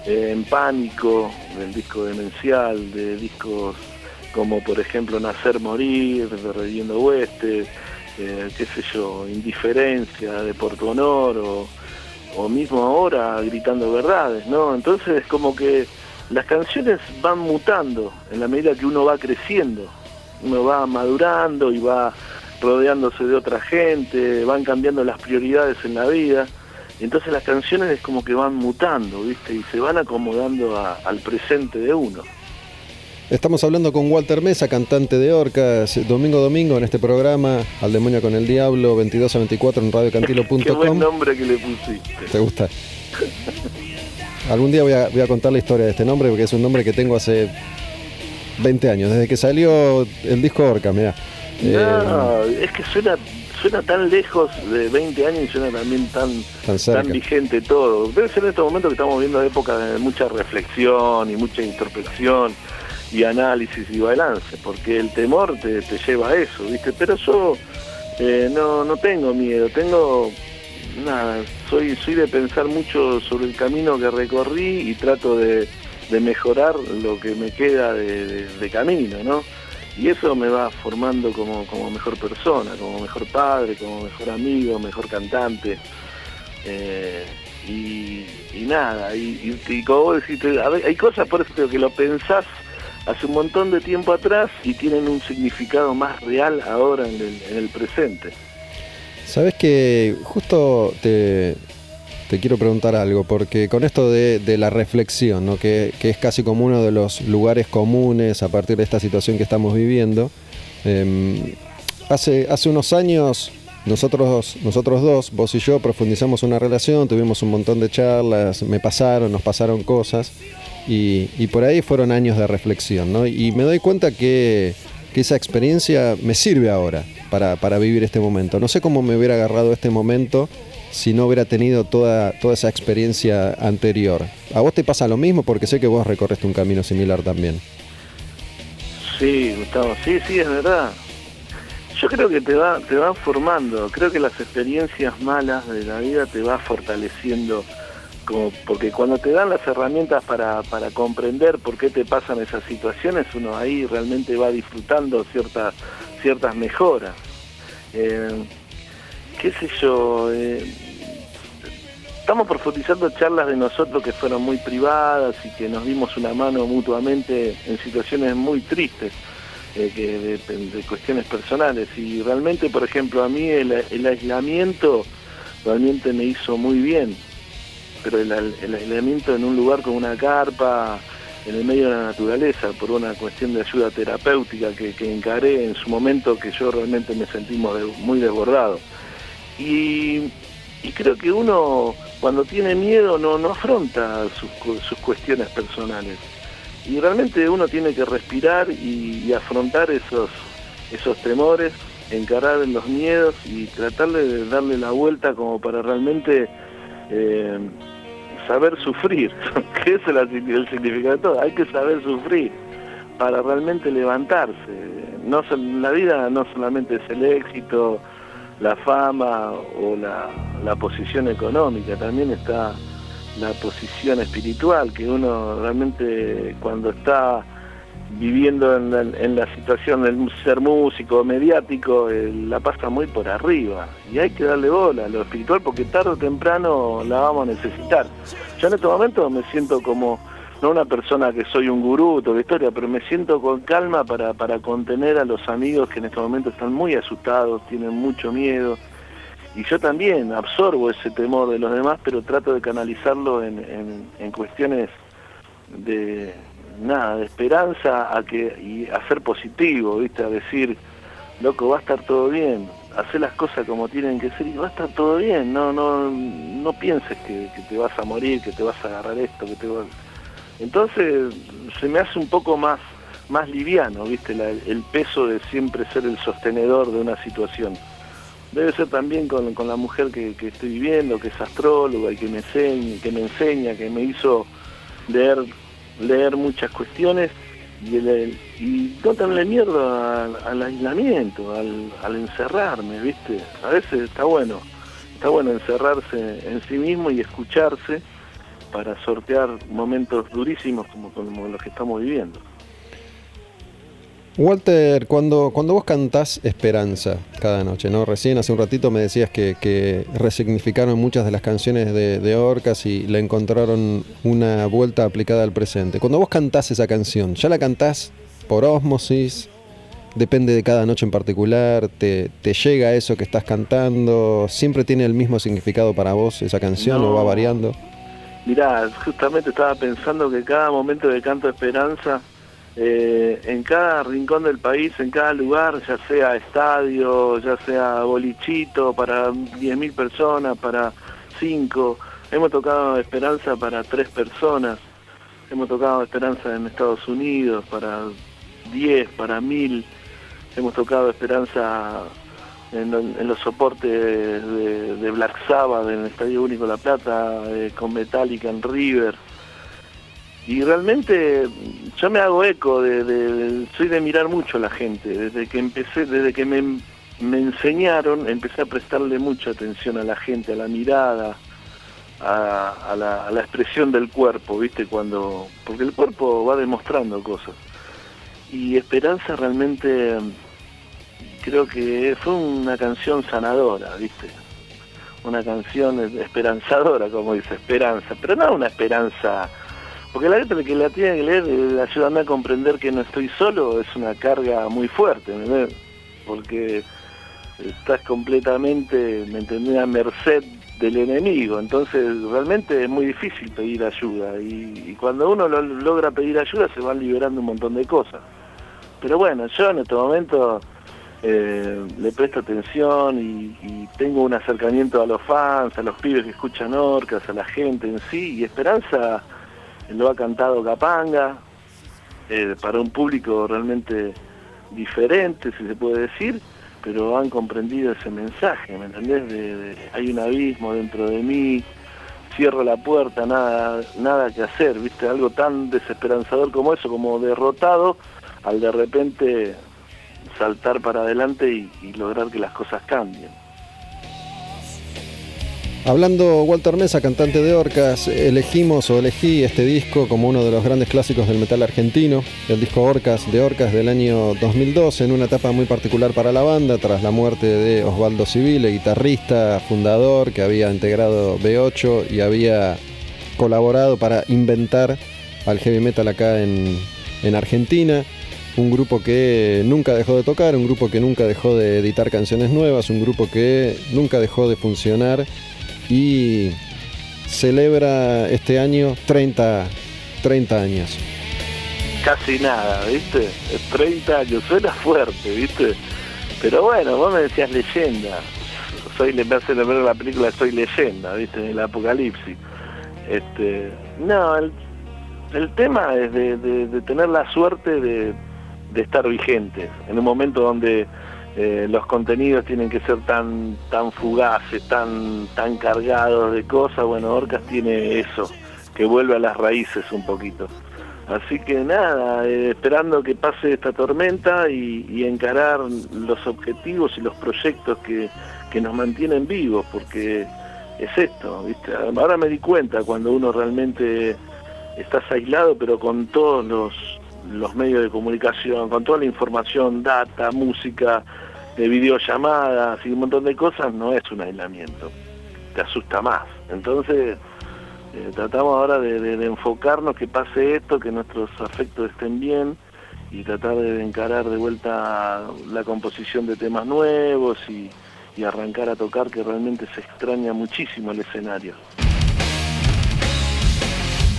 eh, en pánico, del disco demencial, de discos como por ejemplo Nacer Morir, de Reviviendo Oeste, eh, qué sé yo, indiferencia de por tu honor o, o mismo ahora gritando verdades, ¿no? Entonces es como que las canciones van mutando en la medida que uno va creciendo, uno va madurando y va rodeándose de otra gente, van cambiando las prioridades en la vida. Entonces las canciones es como que van mutando, ¿viste? Y se van acomodando a- al presente de uno. Estamos hablando con Walter Mesa, cantante de Orcas, domingo domingo en este programa, Al Demonio con el Diablo, 22 a 24 en Qué buen radiocantilo.com. nombre que le pusiste. ¿Te gusta? Algún día voy a, voy a contar la historia de este nombre porque es un nombre que tengo hace 20 años, desde que salió el disco Orca, mira. No, es que suena suena tan lejos de 20 años y suena también tan, Tan vigente todo. Debe ser en estos momentos que estamos viviendo épocas de mucha reflexión y mucha introspección y análisis y balance, porque el temor te, te lleva a eso, ¿viste? Pero yo eh, no, no tengo miedo, tengo nada, soy, soy de pensar mucho sobre el camino que recorrí y trato de, de mejorar lo que me queda de, camino, ¿no? Y eso me va formando como, mejor persona, como mejor padre, como mejor amigo, mejor cantante. Eh, y, nada, y, como vos decís, hay cosas por eso que lo pensás hace un montón de tiempo atrás y tienen un significado más real ahora en el, en el presente. Sabes que justo te, te quiero preguntar algo, porque con esto de, la reflexión, que, es casi como uno de los lugares comunes a partir de esta situación que estamos viviendo, em, hace, hace unos años nosotros, nosotros dos, vos y yo, profundizamos una relación, tuvimos un montón de charlas, me pasaron, nos pasaron cosas, y, por ahí fueron años de reflexión, ¿no? Y me doy cuenta que, esa experiencia me sirve ahora para vivir este momento. No sé cómo me hubiera agarrado este momento si no hubiera tenido toda, toda esa experiencia anterior. ¿A vos te pasa lo mismo? Porque sé que vos recorreste un camino similar también. Sí, Gustavo, sí, sí, es verdad. Yo creo que te va, te van formando, creo que las experiencias malas de la vida te va fortaleciendo, como porque cuando te dan las herramientas para, para comprender por qué te pasan esas situaciones, uno ahí realmente va disfrutando ciertas, ciertas mejoras. Eh, qué sé yo, eh, estamos profundizando charlas de nosotros que fueron muy privadas y que nos dimos una mano mutuamente en situaciones muy tristes eh, de, cuestiones personales. Y realmente por ejemplo a mí el, aislamiento realmente me hizo muy bien pero el, aislamiento en un lugar con una carpa en el medio de la naturaleza por una cuestión de ayuda terapéutica que, que encaré en su momento que yo realmente me sentí muy desbordado y, creo que uno cuando tiene miedo no, no afronta sus, sus cuestiones personales. Y realmente uno tiene que respirar y, afrontar esos, esos temores, encarar los miedos y tratar de darle la vuelta como para realmente eh, saber sufrir, que es la- el significado de todo, hay que saber sufrir para realmente levantarse. No, la vida no solamente es el éxito, la fama o la, la posición económica, también está la posición espiritual, que uno realmente cuando está viviendo en la, en la situación del ser músico, mediático, eh, la pasa muy por arriba. Y hay que darle bola a lo espiritual porque tarde o temprano la vamos a necesitar. Yo en este momento me siento como, no una persona que soy un gurú, toda historia, pero me siento con calma para, para contener a los amigos que en este momento están muy asustados, tienen mucho miedo. Y yo también absorbo ese temor de los demás, pero trato de canalizarlo en, en, en cuestiones de nada, de esperanza a que y a ser positivo, ¿viste? A decir, loco, va a estar todo bien, hacer las cosas como tienen que ser y va a estar todo bien, no no no pienses que, que te vas a morir, que te vas a agarrar esto, que te vas... Entonces se me hace un poco más más liviano, ¿viste? El peso de siempre ser el sostenedor de una situación. Debe ser también con, con la mujer que, que estoy viviendo, que es astróloga y que me enseña, que me enseña, que me hizo leer leer muchas cuestiones y no tenerle miedo al, al aislamiento, al, al encerrarme, ¿viste? A veces está bueno, está bueno encerrarse en sí mismo y escucharse para sortear momentos durísimos como, como los que estamos viviendo. Walter, cuando, cuando vos cantás Esperanza cada noche, ¿no? Recién hace un ratito me decías que, que resignificaron muchas de las canciones de, de, Orcas y le encontraron una vuelta aplicada al presente. Cuando vos cantás esa canción, ¿ya la cantás por ósmosis? ¿Depende de cada noche en particular? ¿Te, te llega eso que estás cantando? ¿Siempre tiene el mismo significado para vos esa canción No. o va variando? Mirá, justamente estaba pensando que cada momento de canto Esperanza, eh, en cada rincón del país, en cada lugar, ya sea estadio, ya sea bolichito para 10.000 personas, para 5, hemos tocado Esperanza para 3 personas, hemos tocado Esperanza en Estados Unidos para 10, para 1.000, hemos tocado Esperanza en, en los soportes de, Black Sabbath en el Estadio Único La Plata, eh, con Metallica en River. Y realmente yo me hago eco de, de, soy de mirar mucho a la gente. Desde que empecé, desde que me, me enseñaron, empecé a prestarle mucha atención a la gente, a la mirada, a, a, la, a la expresión del cuerpo, ¿viste? Cuando. Porque el cuerpo va demostrando cosas. Y Esperanza realmente creo que fue una canción sanadora, ¿viste? Una canción esperanzadora, como dice, esperanza, pero no una esperanza, porque la letra que la tiene que leer ayuda a comprender que no estoy solo, es una carga muy fuerte, ¿me Porque estás completamente, ¿me entendés?, a merced del enemigo, entonces realmente es muy difícil pedir ayuda y, y cuando uno lo, logra pedir ayuda se van liberando un montón de cosas. Pero bueno, yo en este momento eh, le presto atención y, tengo un acercamiento a los fans, a los pibes que escuchan orcas, a la gente en sí, y Esperanza lo ha cantado Capanga, eh, para un público realmente diferente, si se puede decir, pero han comprendido ese mensaje, ¿me entendés? De, hay un abismo dentro de mí, cierro la puerta, nada, nada que hacer, ¿viste? Algo tan desesperanzador como eso, como derrotado, al de repente saltar para adelante y, lograr que las cosas cambien. Hablando Walter Mesa, cantante de Orcas, elegimos o elegí este disco como uno de los grandes clásicos del metal argentino, el disco Orcas de Orcas del año 2012, en una etapa muy particular para la banda, tras la muerte de Osvaldo Civile, guitarrista, fundador, que había integrado B8 y había colaborado para inventar al heavy metal acá en Argentina un grupo que nunca dejó de tocar, un grupo que nunca dejó de editar canciones nuevas, un grupo que nunca dejó de funcionar y celebra este año 30, 30 años. Casi nada, ¿viste? 30 años, suena fuerte, ¿viste? Pero bueno, vos me decías leyenda. Soy, me hace ver la película Soy leyenda, ¿viste? El apocalipsis. Este, no, el, el tema es de tener la suerte de, de estar vigentes en un momento donde eh, los contenidos tienen que ser tan tan fugaces, tan tan cargados de cosas, bueno, Orcas tiene eso, que vuelve a las raíces un poquito. Así que nada, eh, esperando que pase esta tormenta y, y, encarar los objetivos y los proyectos que, que nos mantienen vivos, porque es esto, ¿viste? Ahora me di cuenta cuando uno realmente estás aislado, pero con todos los, los medios de comunicación, con toda la información, data, música, de videollamadas y un montón de cosas, no es un aislamiento, te asusta más. Entonces, eh, tratamos ahora de, de, de, enfocarnos, que pase esto, que nuestros afectos estén bien y tratar de encarar de vuelta la composición de temas nuevos y, y arrancar a tocar, que realmente se extraña muchísimo el escenario.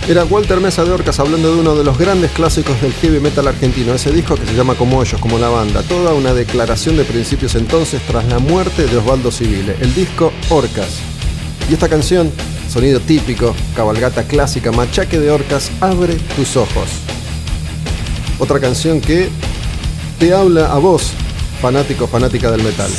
Era Walter Mesa de Orcas hablando de uno de los grandes clásicos del heavy metal argentino, ese disco que se llama Como ellos, como la banda, toda una declaración de principios entonces tras la muerte de Osvaldo Civile, el disco Orcas. Y esta canción, sonido típico, cabalgata clásica, machaque de orcas, abre tus ojos. Otra canción que te habla a vos, fanático, fanática del metal.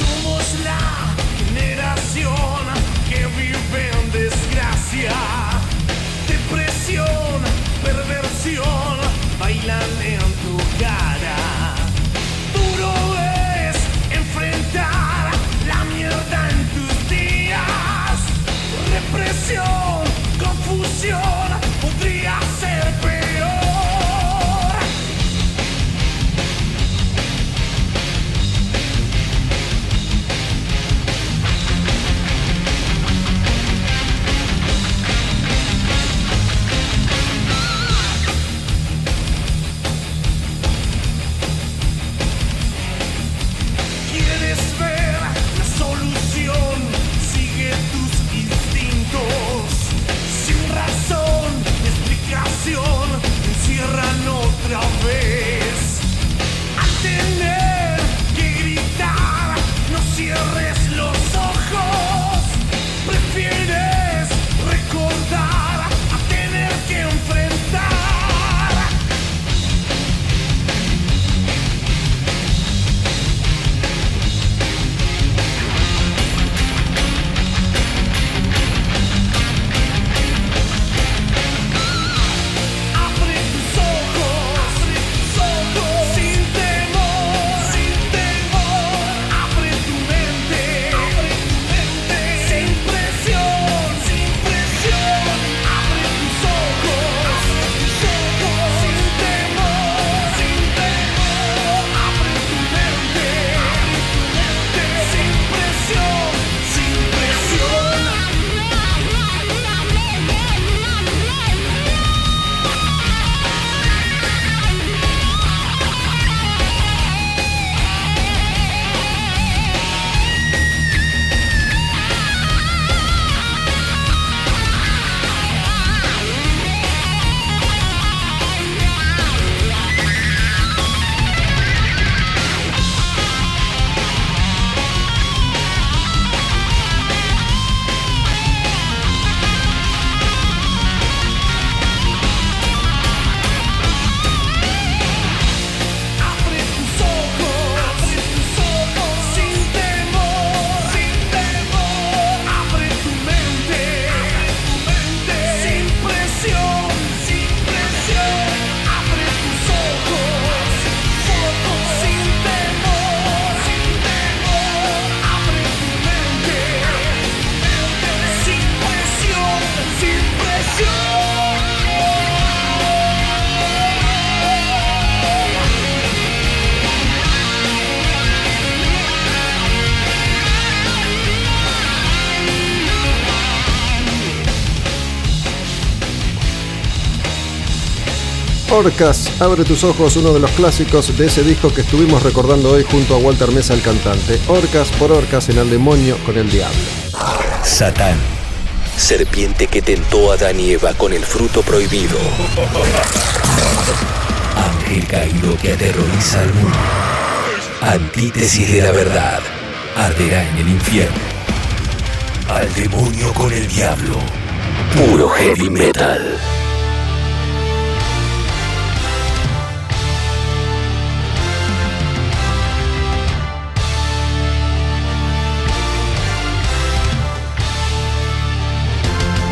Orcas, abre tus ojos, uno de los clásicos de ese disco que estuvimos recordando hoy junto a Walter Mesa, el cantante. Orcas por Orcas en el demonio con el diablo. Satán, serpiente que tentó a Adán y Eva con el fruto prohibido. Ángel caído que aterroriza al mundo. Antítesis de la verdad, arderá en el infierno. Al demonio con el diablo. Puro heavy metal.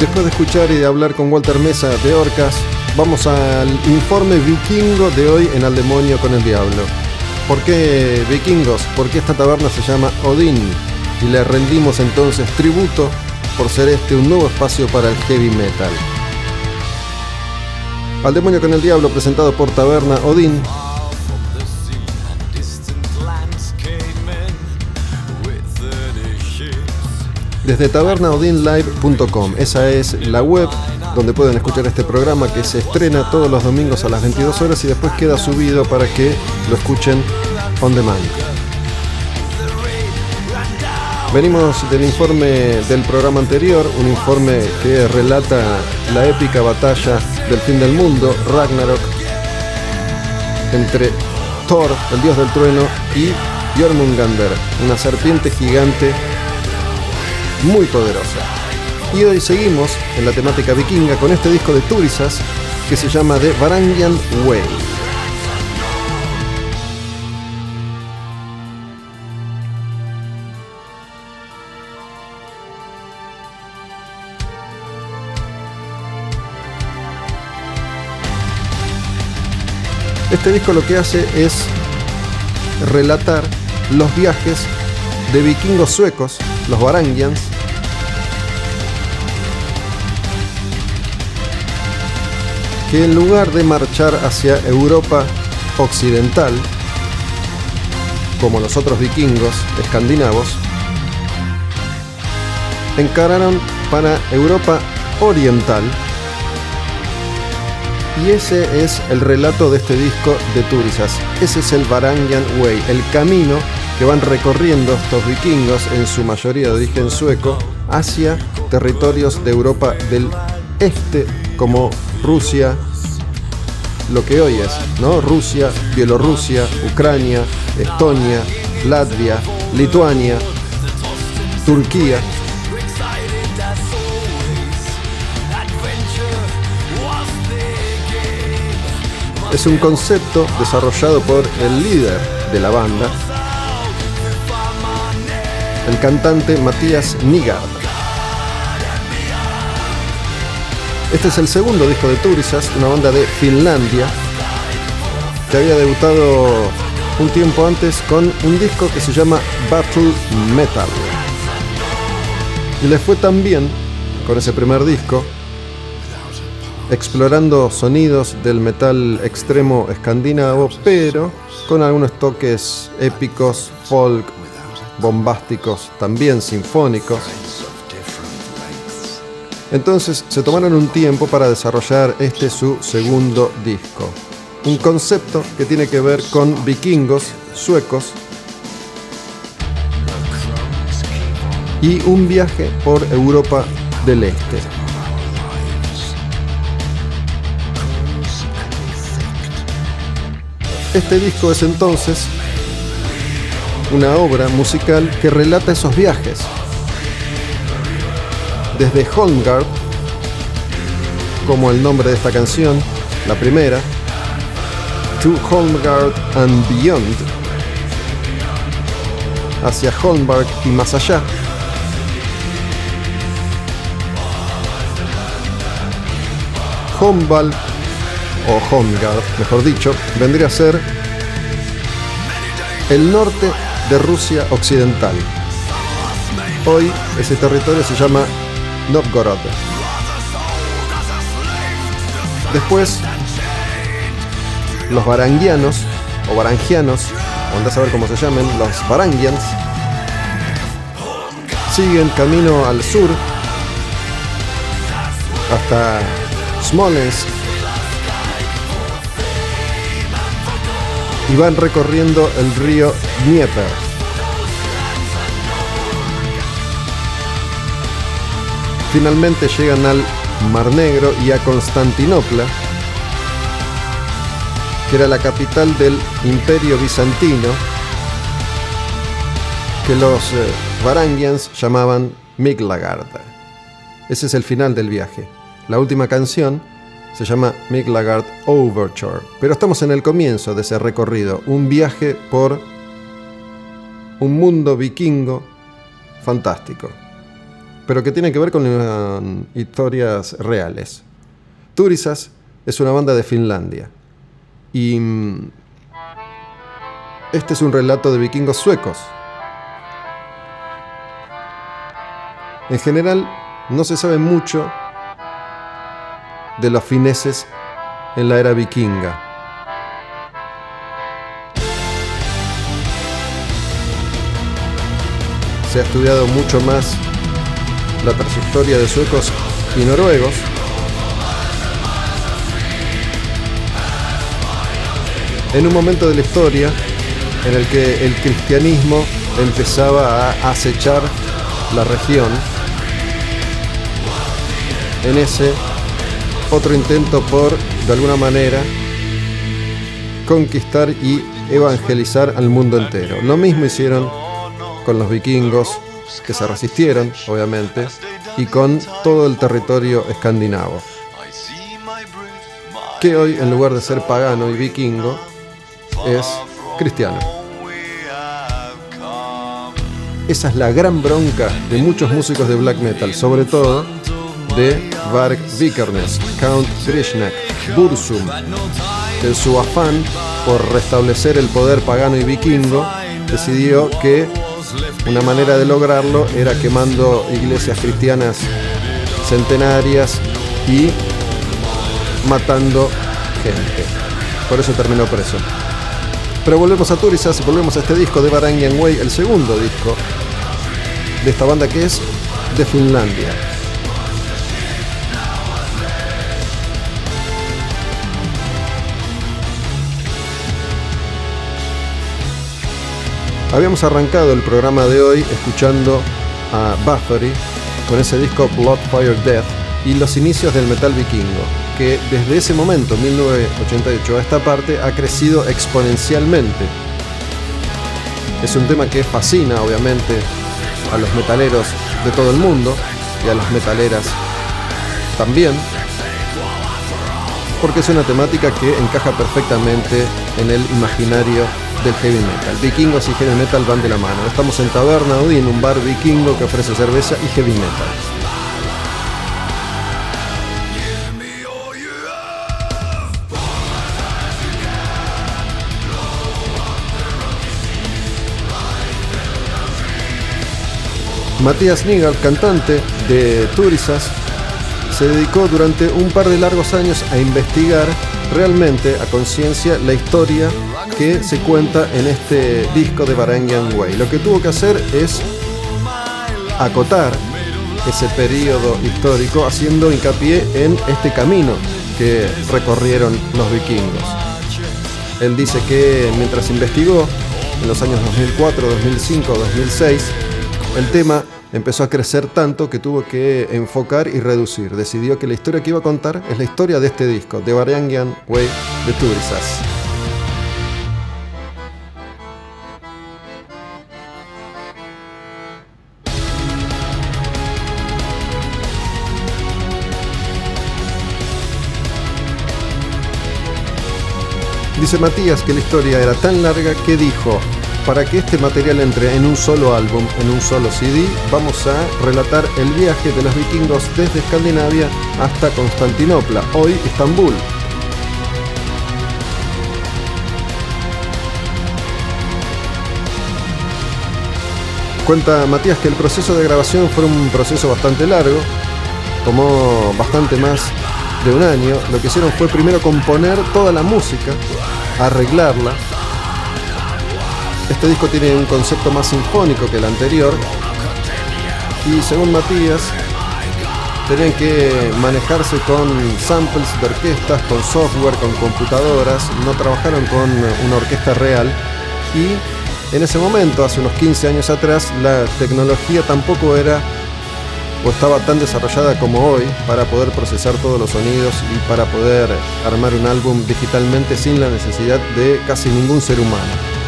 Después de escuchar y de hablar con Walter Mesa de Orcas, vamos al informe vikingo de hoy en Al Demonio con el Diablo. ¿Por qué vikingos? Porque esta taberna se llama Odín y le rendimos entonces tributo por ser este un nuevo espacio para el heavy metal. Al Demonio con el Diablo presentado por Taberna Odín desde tabernaodinlive.com. Esa es la web donde pueden escuchar este programa que se estrena todos los domingos a las 22 horas y después queda subido para que lo escuchen on demand. Venimos del informe del programa anterior, un informe que relata la épica batalla del fin del mundo, Ragnarok, entre Thor, el dios del trueno, y Jormungandr, una serpiente gigante muy poderosa. Y hoy seguimos en la temática vikinga con este disco de Turisas que se llama The Varangian Way. Este disco lo que hace es relatar los viajes de vikingos suecos, los Varangians, que en lugar de marchar hacia Europa occidental, como los otros vikingos escandinavos, encararon para Europa oriental y ese es el relato de este disco de Turisas. Ese es el Varangian Way, el camino que van recorriendo estos vikingos, en su mayoría de origen sueco, hacia territorios de Europa del Este, como Rusia, lo que hoy es, ¿no? Rusia, Bielorrusia, Ucrania, Estonia, Latvia, Lituania, Turquía. Es un concepto desarrollado por el líder de la banda, el cantante Matías Nigard. Este es el segundo disco de Turisas, una banda de Finlandia, que había debutado un tiempo antes con un disco que se llama Battle Metal. Y les fue tan bien con ese primer disco, explorando sonidos del metal extremo escandinavo, pero con algunos toques épicos, folk, bombásticos, también sinfónicos. Entonces se tomaron un tiempo para desarrollar este su segundo disco. Un concepto que tiene que ver con vikingos suecos y un viaje por Europa del Este. Este disco es entonces una obra musical que relata esos viajes. Desde Holmgard, como el nombre de esta canción, la primera, To Holmgard and Beyond, hacia Holmberg y más allá. Holmval o Holmgard, mejor dicho, vendría a ser el norte de Rusia occidental. Hoy ese territorio se llama Novgorod. Después, los varangianos, o varangianos, andás a saber cómo se llamen, los varangians, siguen camino al sur hasta Smolensk y van recorriendo el río Dnieper. Finalmente llegan al Mar Negro y a Constantinopla, que era la capital del Imperio Bizantino, que los eh, Varangians llamaban Miklagard. Ese es el final del viaje. La última canción se llama Miklagard Overture. Pero estamos en el comienzo de ese recorrido, un viaje por un mundo vikingo fantástico, pero que tiene que ver con historias reales. Turisas es una banda de Finlandia y mm, este es un relato de vikingos suecos. En general, no se sabe mucho de los fineses en la era vikinga. Se ha estudiado mucho más la trayectoria de suecos y noruegos. En un momento de la historia en el que el cristianismo empezaba a acechar la región, en ese otro intento por, de alguna manera, conquistar y evangelizar al mundo entero. Lo mismo hicieron con los vikingos, que se resistieron, obviamente, y con todo el territorio escandinavo. Que hoy, en lugar de ser pagano y vikingo, es cristiano. Esa es la gran bronca de muchos músicos de black metal, sobre todo de Varg Vikernes, Count Grishnak, Bursum, que en su afán por restablecer el poder pagano y vikingo, decidió que una manera de lograrlo era quemando iglesias cristianas centenarias y matando gente. Por eso terminó preso. Pero volvemos a Turisas volvemos a este disco de Varangian Way, el segundo disco de esta banda que es de Finlandia. Habíamos arrancado el programa de hoy escuchando a Bathory con ese disco Blood Fire Death y los inicios del metal vikingo, que desde ese momento, 1988, a esta parte ha crecido exponencialmente. Es un tema que fascina, obviamente, a los metaleros de todo el mundo y a las metaleras también, porque es una temática que encaja perfectamente en el imaginario del heavy metal. Vikingos y heavy metal van de la mano. Estamos en Taberna en un bar vikingo que ofrece cerveza y heavy metal. Matías Nigal, cantante de Turisas, se dedicó durante un par de largos años a investigar realmente a conciencia la historia que se cuenta en este disco de Varangian Way. Lo que tuvo que hacer es acotar ese periodo histórico haciendo hincapié en este camino que recorrieron los vikingos. Él dice que mientras investigó en los años 2004, 2005, 2006, el tema empezó a crecer tanto que tuvo que enfocar y reducir. Decidió que la historia que iba a contar es la historia de este disco, de Varangian Way de Turisas. Dice Matías que la historia era tan larga que dijo, para que este material entre en un solo álbum, en un solo CD, vamos a relatar el viaje de los vikingos desde Escandinavia hasta Constantinopla, hoy Estambul. Cuenta Matías que el proceso de grabación fue un proceso bastante largo, tomó bastante más de un año. Lo que hicieron fue primero componer toda la música, arreglarla. Este disco tiene un concepto más sinfónico que el anterior. Y según Matías, tenían que manejarse con samples de orquestas, con software, con computadoras, no trabajaron con una orquesta real y en ese momento, hace unos 15 años atrás, la tecnología tampoco era o estaba tan desarrollada como hoy para poder procesar todos los sonidos y para poder armar un álbum digitalmente sin la necesidad de casi ningún ser humano.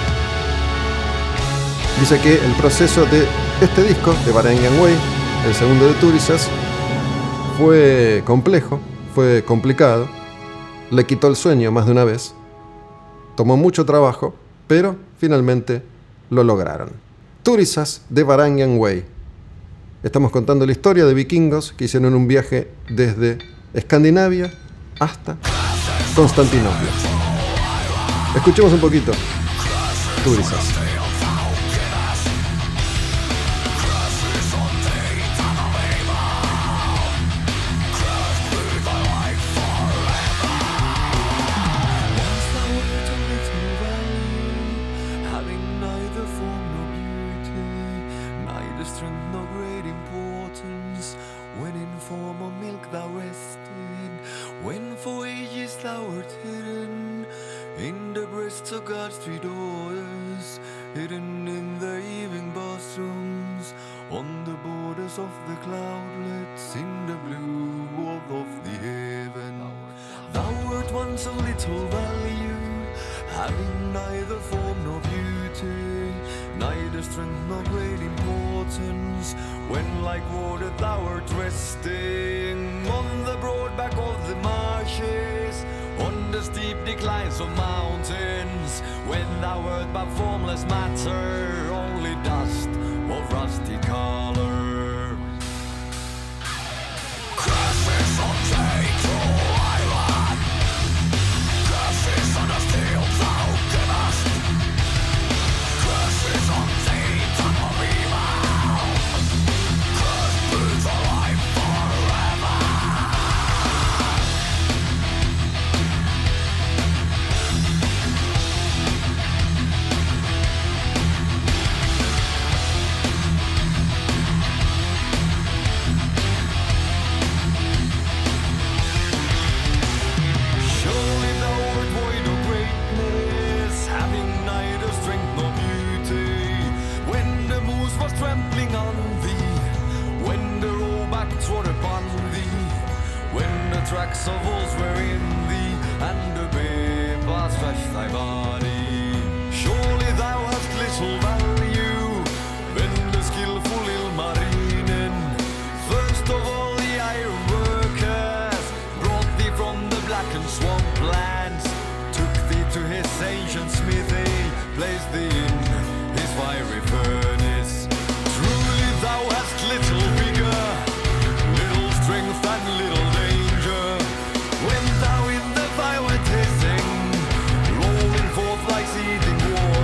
Dice que el proceso de este disco, de Barangian Way, el segundo de Turisas, fue complejo, fue complicado, le quitó el sueño más de una vez, tomó mucho trabajo, pero finalmente lo lograron. Turisas de Barangian Way. Estamos contando la historia de vikingos que hicieron un viaje desde Escandinavia hasta Constantinopla. Escuchemos un poquito. Turisas.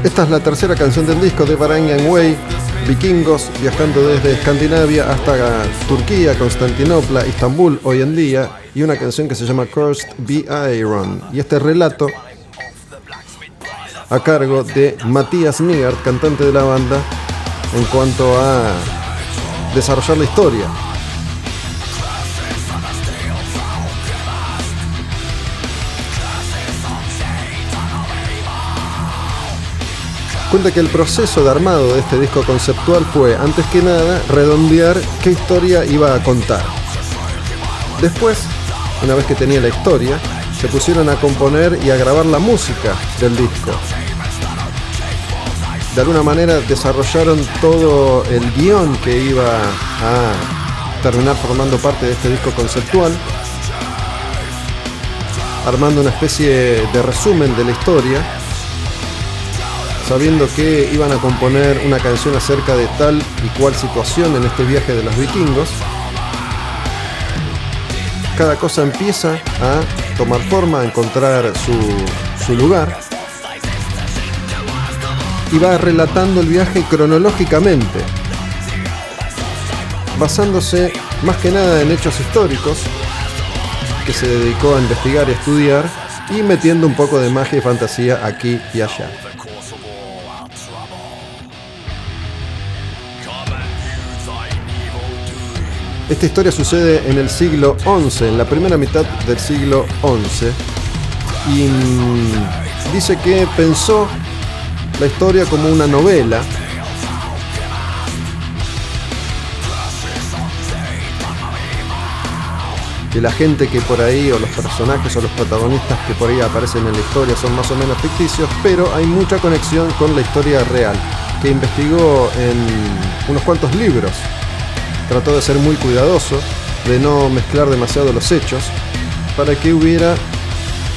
Esta es la tercera canción del disco de Barangian Way, vikingos viajando desde Escandinavia hasta Turquía, Constantinopla, Istambul hoy en día, y una canción que se llama Cursed Be Iron. Y este relato a cargo de Matías Nigard, cantante de la banda, en cuanto a desarrollar la historia. Cuenta que el proceso de armado de este disco conceptual fue, antes que nada, redondear qué historia iba a contar. Después, una vez que tenía la historia, se pusieron a componer y a grabar la música del disco. De alguna manera desarrollaron todo el guion que iba a terminar formando parte de este disco conceptual, armando una especie de resumen de la historia sabiendo que iban a componer una canción acerca de tal y cual situación en este viaje de los vikingos. Cada cosa empieza a tomar forma, a encontrar su, lugar. Y va relatando el viaje cronológicamente, basándose más que nada en hechos históricos que se dedicó a investigar y estudiar y metiendo un poco de magia y fantasía aquí y allá. Esta historia sucede en el siglo XI, en la primera mitad del siglo XI, y mm, dice que pensó la historia como una novela que la gente que por ahí, o los personajes o los protagonistas que por ahí aparecen en la historia son más o menos ficticios, pero hay mucha conexión con la historia real, que investigó en unos cuantos libros. Trató de ser muy cuidadoso, de no mezclar demasiado los hechos, para que hubiera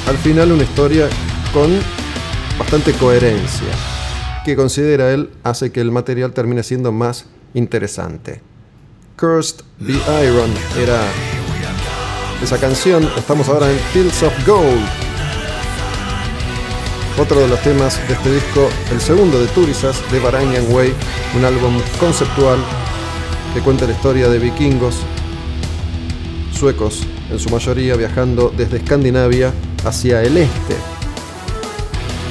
al final una historia con bastante coherencia, que considera él hace que el material termine siendo más interesante. Cursed Be Iron era esa canción. Estamos ahora en Fields of Gold. Otro de los temas de este disco, el segundo de Turisas, de Varangian Way, un álbum conceptual que cuenta la historia de vikingos suecos, en su mayoría viajando desde Escandinavia hacia el este,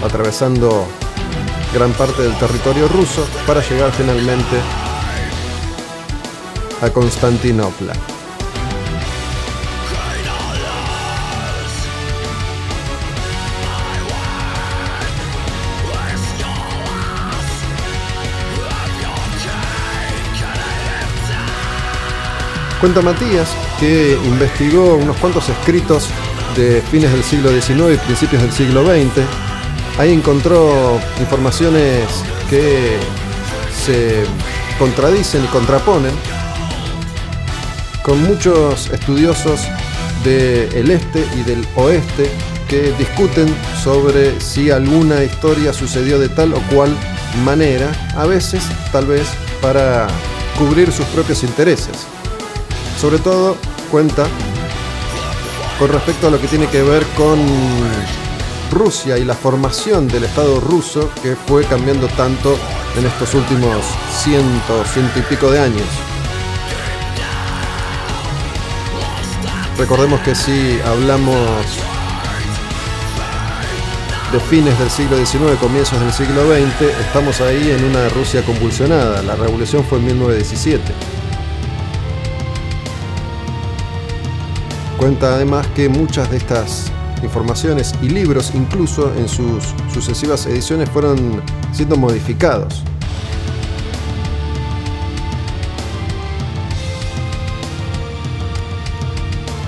atravesando gran parte del territorio ruso para llegar finalmente a Constantinopla. Cuenta Matías que investigó unos cuantos escritos de fines del siglo XIX y principios del siglo XX. Ahí encontró informaciones que se contradicen y contraponen con muchos estudiosos del este y del oeste que discuten sobre si alguna historia sucedió de tal o cual manera, a veces tal vez para cubrir sus propios intereses. Sobre todo cuenta con respecto a lo que tiene que ver con Rusia y la formación del Estado ruso que fue cambiando tanto en estos últimos ciento, ciento y pico de años. Recordemos que si hablamos de fines del siglo XIX, comienzos del siglo XX, estamos ahí en una Rusia convulsionada. La revolución fue en 1917. Cuenta además que muchas de estas informaciones y libros, incluso en sus sucesivas ediciones, fueron siendo modificados.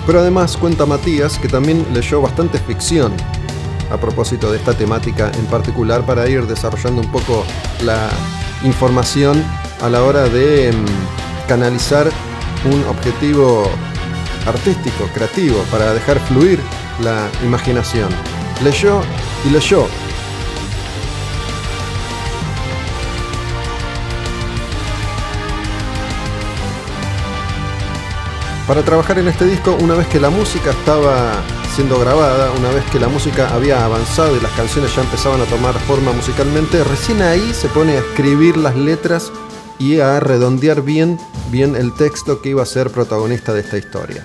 Pero además cuenta Matías que también leyó bastante ficción a propósito de esta temática en particular para ir desarrollando un poco la información a la hora de mm, canalizar un objetivo artístico, creativo, para dejar fluir la imaginación. Leyó y leyó. Para trabajar en este disco, una vez que la música estaba siendo grabada, una vez que la música había avanzado y las canciones ya empezaban a tomar forma musicalmente, recién ahí se pone a escribir las letras y a redondear bien, bien el texto que iba a ser protagonista de esta historia.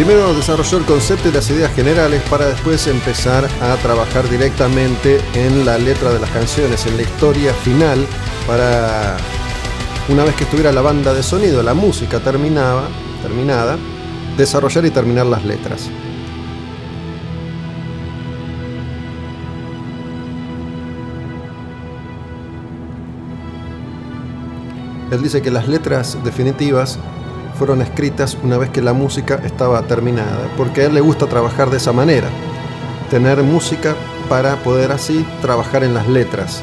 Primero desarrolló el concepto y las ideas generales para después empezar a trabajar directamente en la letra de las canciones, en la historia final, para una vez que estuviera la banda de sonido, la música terminaba, terminada, desarrollar y terminar las letras. Él dice que las letras definitivas fueron escritas una vez que la música estaba terminada, porque a él le gusta trabajar de esa manera, tener música para poder así trabajar en las letras,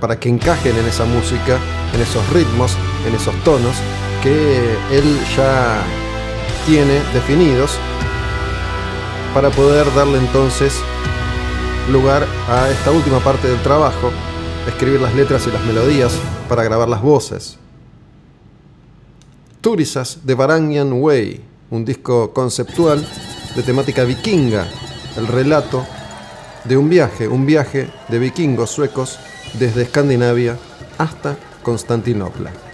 para que encajen en esa música en esos ritmos, en esos tonos que él ya tiene definidos para poder darle entonces lugar a esta última parte del trabajo, escribir las letras y las melodías para grabar las voces. Turisas de Varangian Way, un disco conceptual de temática vikinga, el relato de un viaje, un viaje de vikingos suecos desde Escandinavia hasta Constantinopla.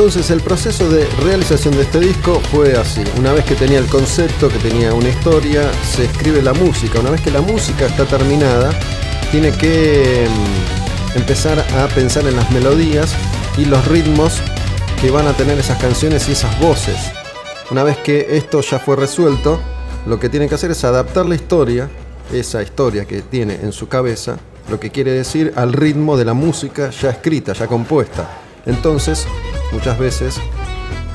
Entonces el proceso de realización de este disco fue así. Una vez que tenía el concepto, que tenía una historia, se escribe la música. Una vez que la música está terminada, tiene que mm, empezar a pensar en las melodías y los ritmos que van a tener esas canciones y esas voces. Una vez que esto ya fue resuelto, lo que tiene que hacer es adaptar la historia, esa historia que tiene en su cabeza, lo que quiere decir al ritmo de la música ya escrita, ya compuesta. Entonces, muchas veces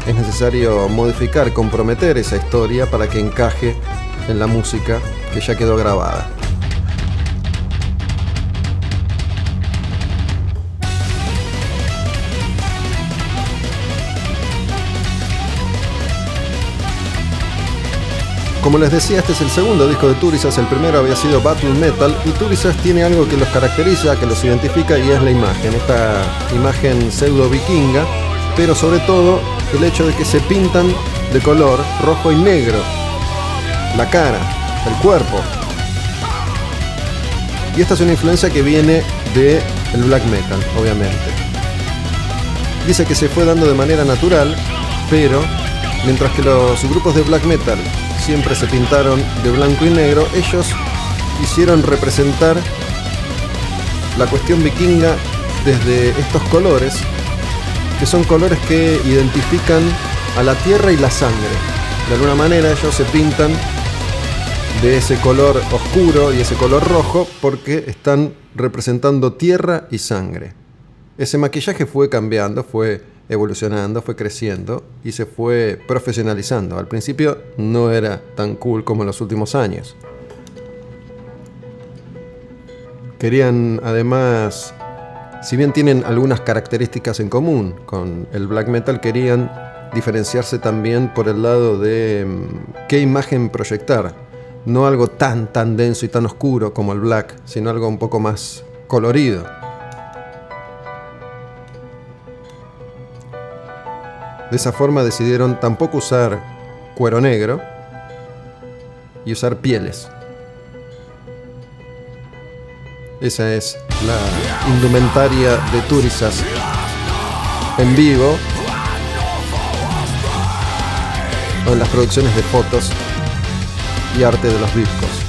es necesario modificar, comprometer esa historia para que encaje en la música que ya quedó grabada. Como les decía, este es el segundo disco de Turisas, el primero había sido Battle Metal y Turisas tiene algo que los caracteriza, que los identifica y es la imagen, esta imagen pseudo vikinga, pero sobre todo el hecho de que se pintan de color rojo y negro, la cara, el cuerpo. Y esta es una influencia que viene de el black metal, obviamente. Dice que se fue dando de manera natural, pero mientras que los grupos de black metal siempre se pintaron de blanco y negro, ellos quisieron representar la cuestión vikinga desde estos colores, son colores que identifican a la tierra y la sangre. De alguna manera ellos se pintan de ese color oscuro y ese color rojo porque están representando tierra y sangre. Ese maquillaje fue cambiando, fue evolucionando, fue creciendo y se fue profesionalizando. Al principio no era tan cool como en los últimos años. Querían además, si bien tienen algunas características en común con el black metal, querían diferenciarse también por el lado de mm, qué imagen proyectar. No algo tan tan denso y tan oscuro como el black, sino algo un poco más colorido. De esa forma decidieron tampoco usar cuero negro y usar pieles. Esa es la indumentaria de Turisas en vivo en las producciones de fotos y arte de los discos.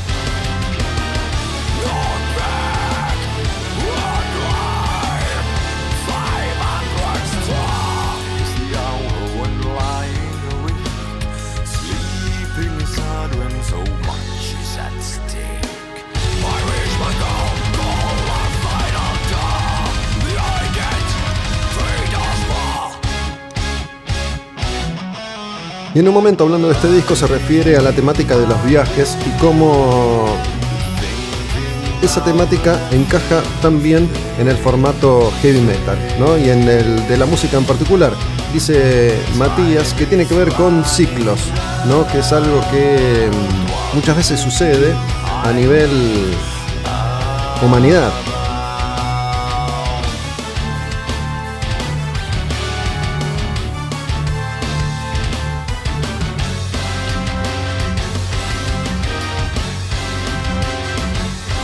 Y en un momento hablando de este disco se refiere a la temática de los viajes y cómo esa temática encaja también en el formato heavy metal, ¿no? Y en el de la música en particular. Dice Matías que tiene que ver con ciclos, ¿no? Que es algo que mm, muchas veces sucede a nivel humanidad.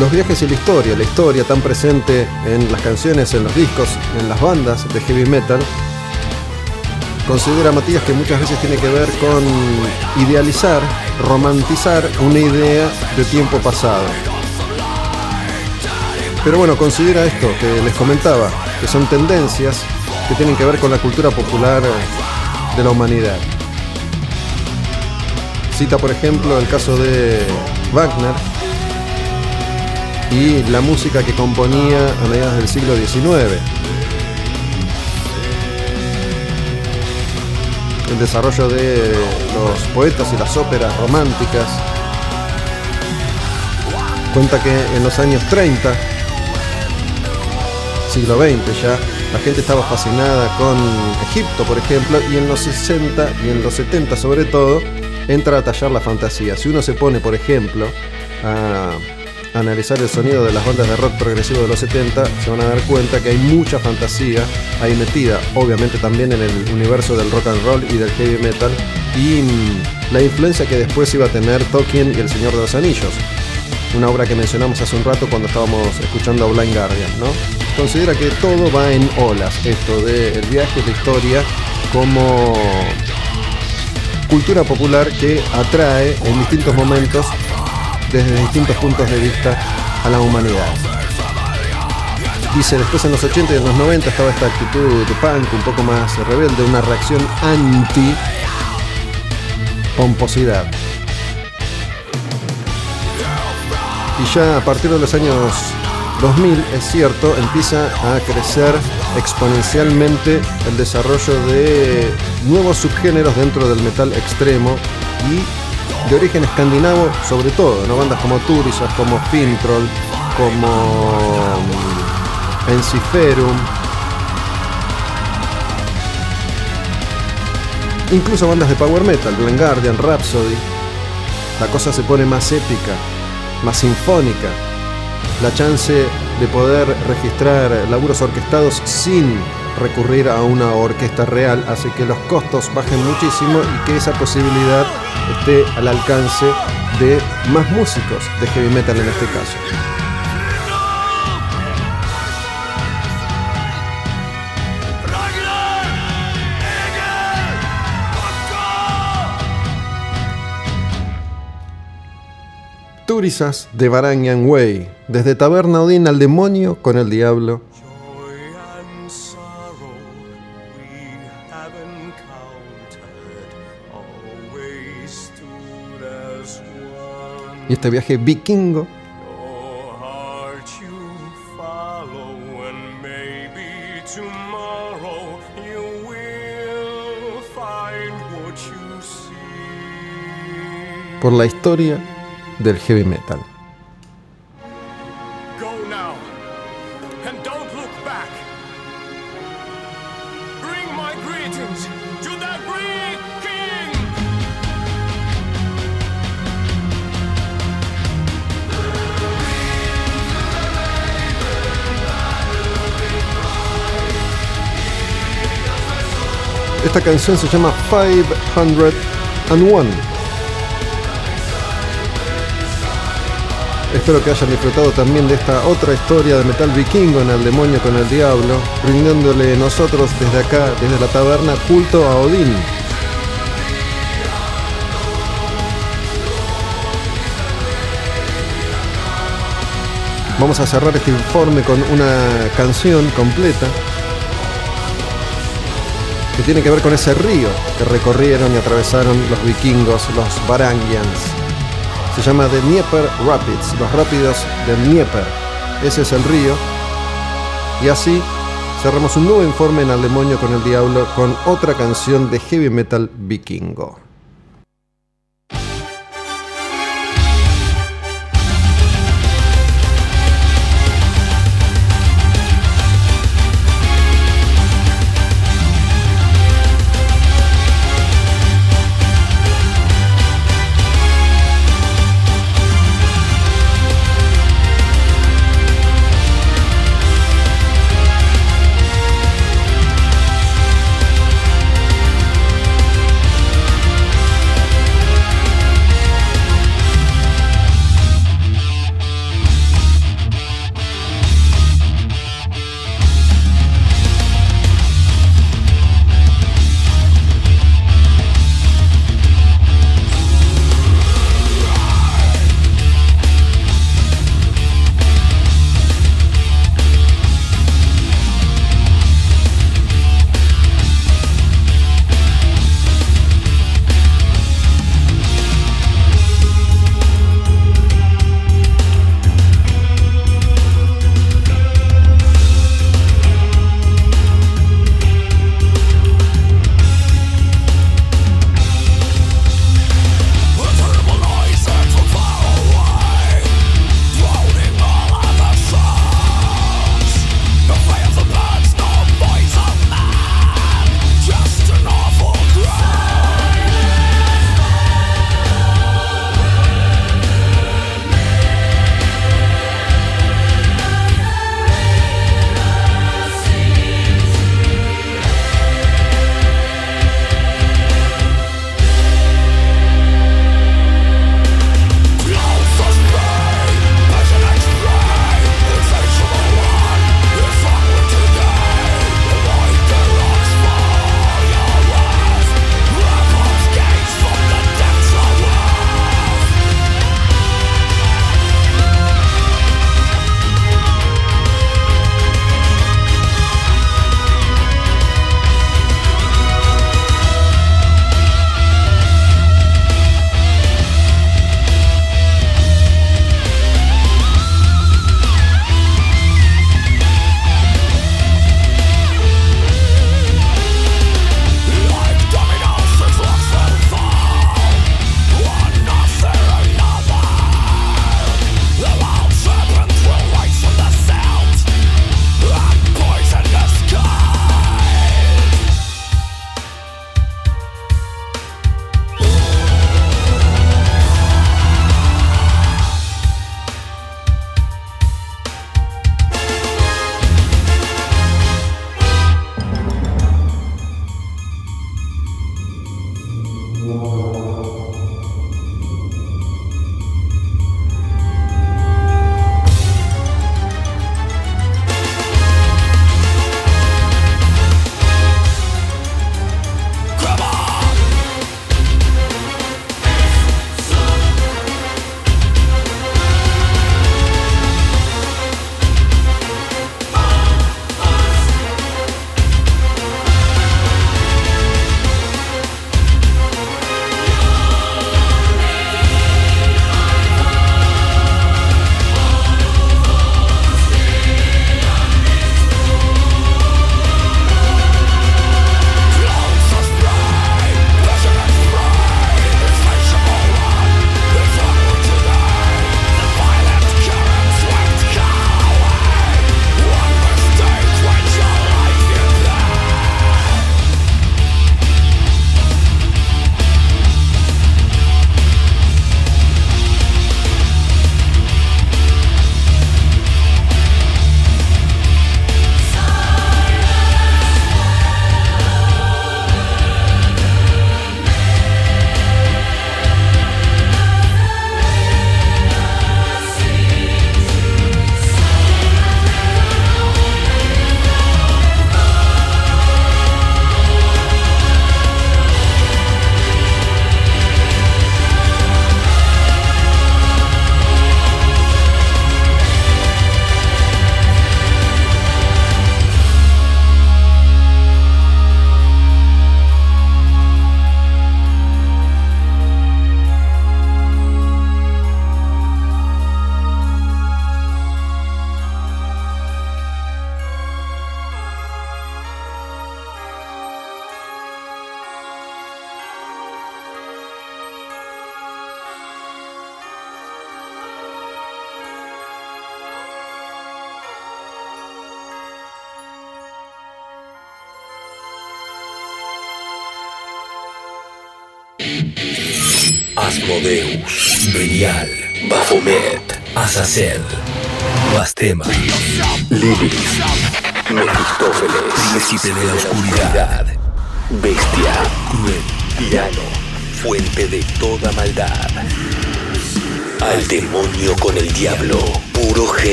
Los viajes y la historia, la historia tan presente en las canciones, en los discos, en las bandas de heavy metal, considera Matías que muchas veces tiene que ver con idealizar, romantizar una idea de tiempo pasado. Pero bueno, considera esto que les comentaba, que son tendencias que tienen que ver con la cultura popular de la humanidad. Cita por ejemplo el caso de Wagner, y la música que componía a mediados del siglo XIX. El desarrollo de los poetas y las óperas románticas. Cuenta que en los años 30, siglo XX ya, la gente estaba fascinada con Egipto, por ejemplo, y en los 60 y en los 70 sobre todo, entra a tallar la fantasía. Si uno se pone, por ejemplo, a analizar el sonido de las bandas de rock progresivo de los 70, se van a dar cuenta que hay mucha fantasía ahí metida, obviamente también en el universo del rock and roll y del heavy metal, y la influencia que después iba a tener Tolkien y El Señor de los Anillos, una obra que mencionamos hace un rato cuando estábamos escuchando a Blind Guardian, ¿no? Considera que todo va en olas, esto del viaje, la historia, como cultura popular que atrae en distintos momentos desde distintos puntos de vista a la humanidad. Dice, después en los 80 y en los 90 estaba esta actitud de punk un poco más rebelde, una reacción anti pomposidad. Y ya a partir de los años 2000, es cierto, empieza a crecer exponencialmente el desarrollo de nuevos subgéneros dentro del metal extremo y de origen escandinavo sobre todo, ¿no? bandas como Turisas, como Fintroll, como mm, Enciferum, incluso bandas de power metal, Blind Guardian, Rhapsody. La cosa se pone más épica, más sinfónica. La chance de poder registrar laburos orquestados sin recurrir a una orquesta real hace que los costos bajen muchísimo y que esa posibilidad esté al alcance de más músicos de heavy metal en este caso. Turisas de Varangian Way, desde Taberna Odín al demonio con el diablo. Y este viaje vikingo por la historia del heavy metal. Esta canción se llama 501. Espero que hayan disfrutado también de esta otra historia de metal vikingo en el demonio con el diablo, brindándole nosotros desde acá, desde la taberna, culto a Odín. Vamos a cerrar este informe con una canción completa que tiene que ver con ese río que recorrieron y atravesaron los vikingos, los Varangians. Se llama The Dnieper Rapids, los rápidos del Dnieper. Ese es el río. Y así cerramos un nuevo informe en Al Demonio con el Diablo con otra canción de heavy metal vikingo.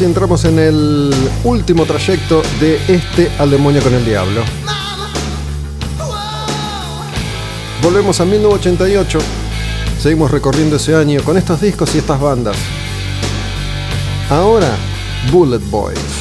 Y entramos en el último trayecto de este al demonio con el diablo. Volvemos a 1988. Seguimos recorriendo ese año con estos discos y estas bandas. Ahora, Bullet Boys.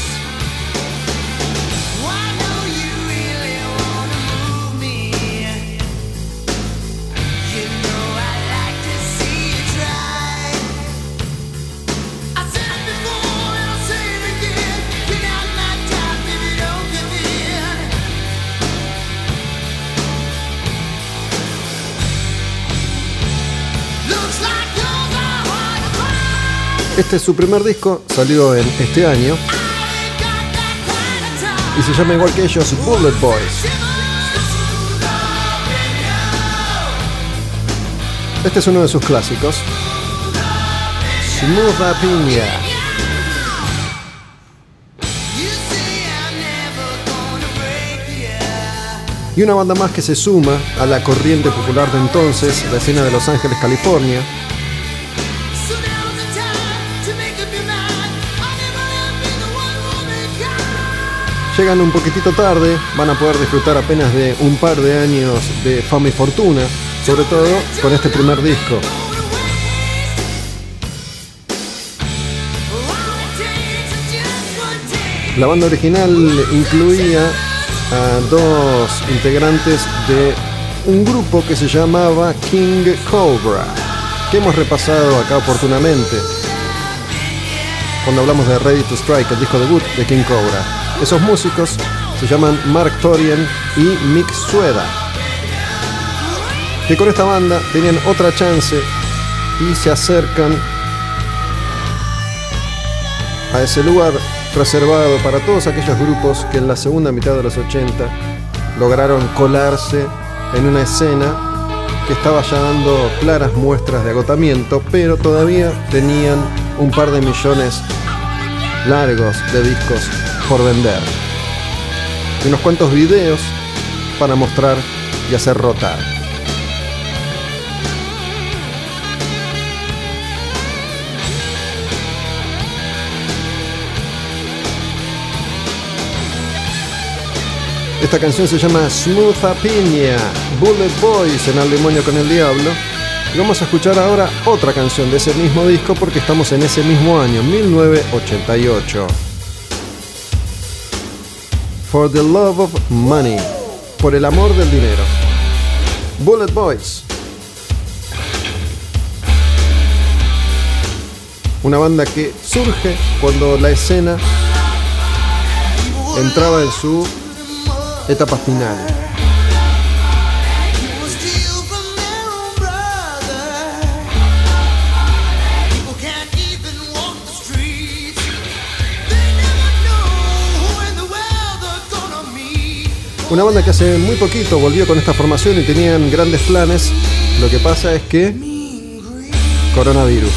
Este es su primer disco, salió en este año y se llama igual que ellos Bullet Boys. Este es uno de sus clásicos. Smooth Piña. Y una banda más que se suma a la corriente popular de entonces, la escena de Los Ángeles, California, llegan un poquitito tarde, van a poder disfrutar apenas de un par de años de fama y fortuna, sobre todo con este primer disco. La banda original incluía a dos integrantes de un grupo que se llamaba King Cobra, que hemos repasado acá oportunamente cuando hablamos de Ready to Strike, el disco debut de King Cobra. Esos músicos se llaman Mark Torian y Mick Sueda, que con esta banda tenían otra chance y se acercan a ese lugar reservado para todos aquellos grupos que en la segunda mitad de los 80 lograron colarse en una escena que estaba ya dando claras muestras de agotamiento, pero todavía tenían un par de millones largos de discos por vender. Y unos cuantos videos para mostrar y hacer rotar. Esta canción se llama Smooth Piña, Bullet Boys en Al Demonio con el Diablo. Y vamos a escuchar ahora otra canción de ese mismo disco porque estamos en ese mismo año, 1988. For the Love of Money, por el amor del dinero. Bullet Boys. Una banda que surge cuando la escena entraba en su etapa final. Una banda que hace muy poquito volvió con esta formación y tenían grandes planes. Lo que pasa es que coronavirus.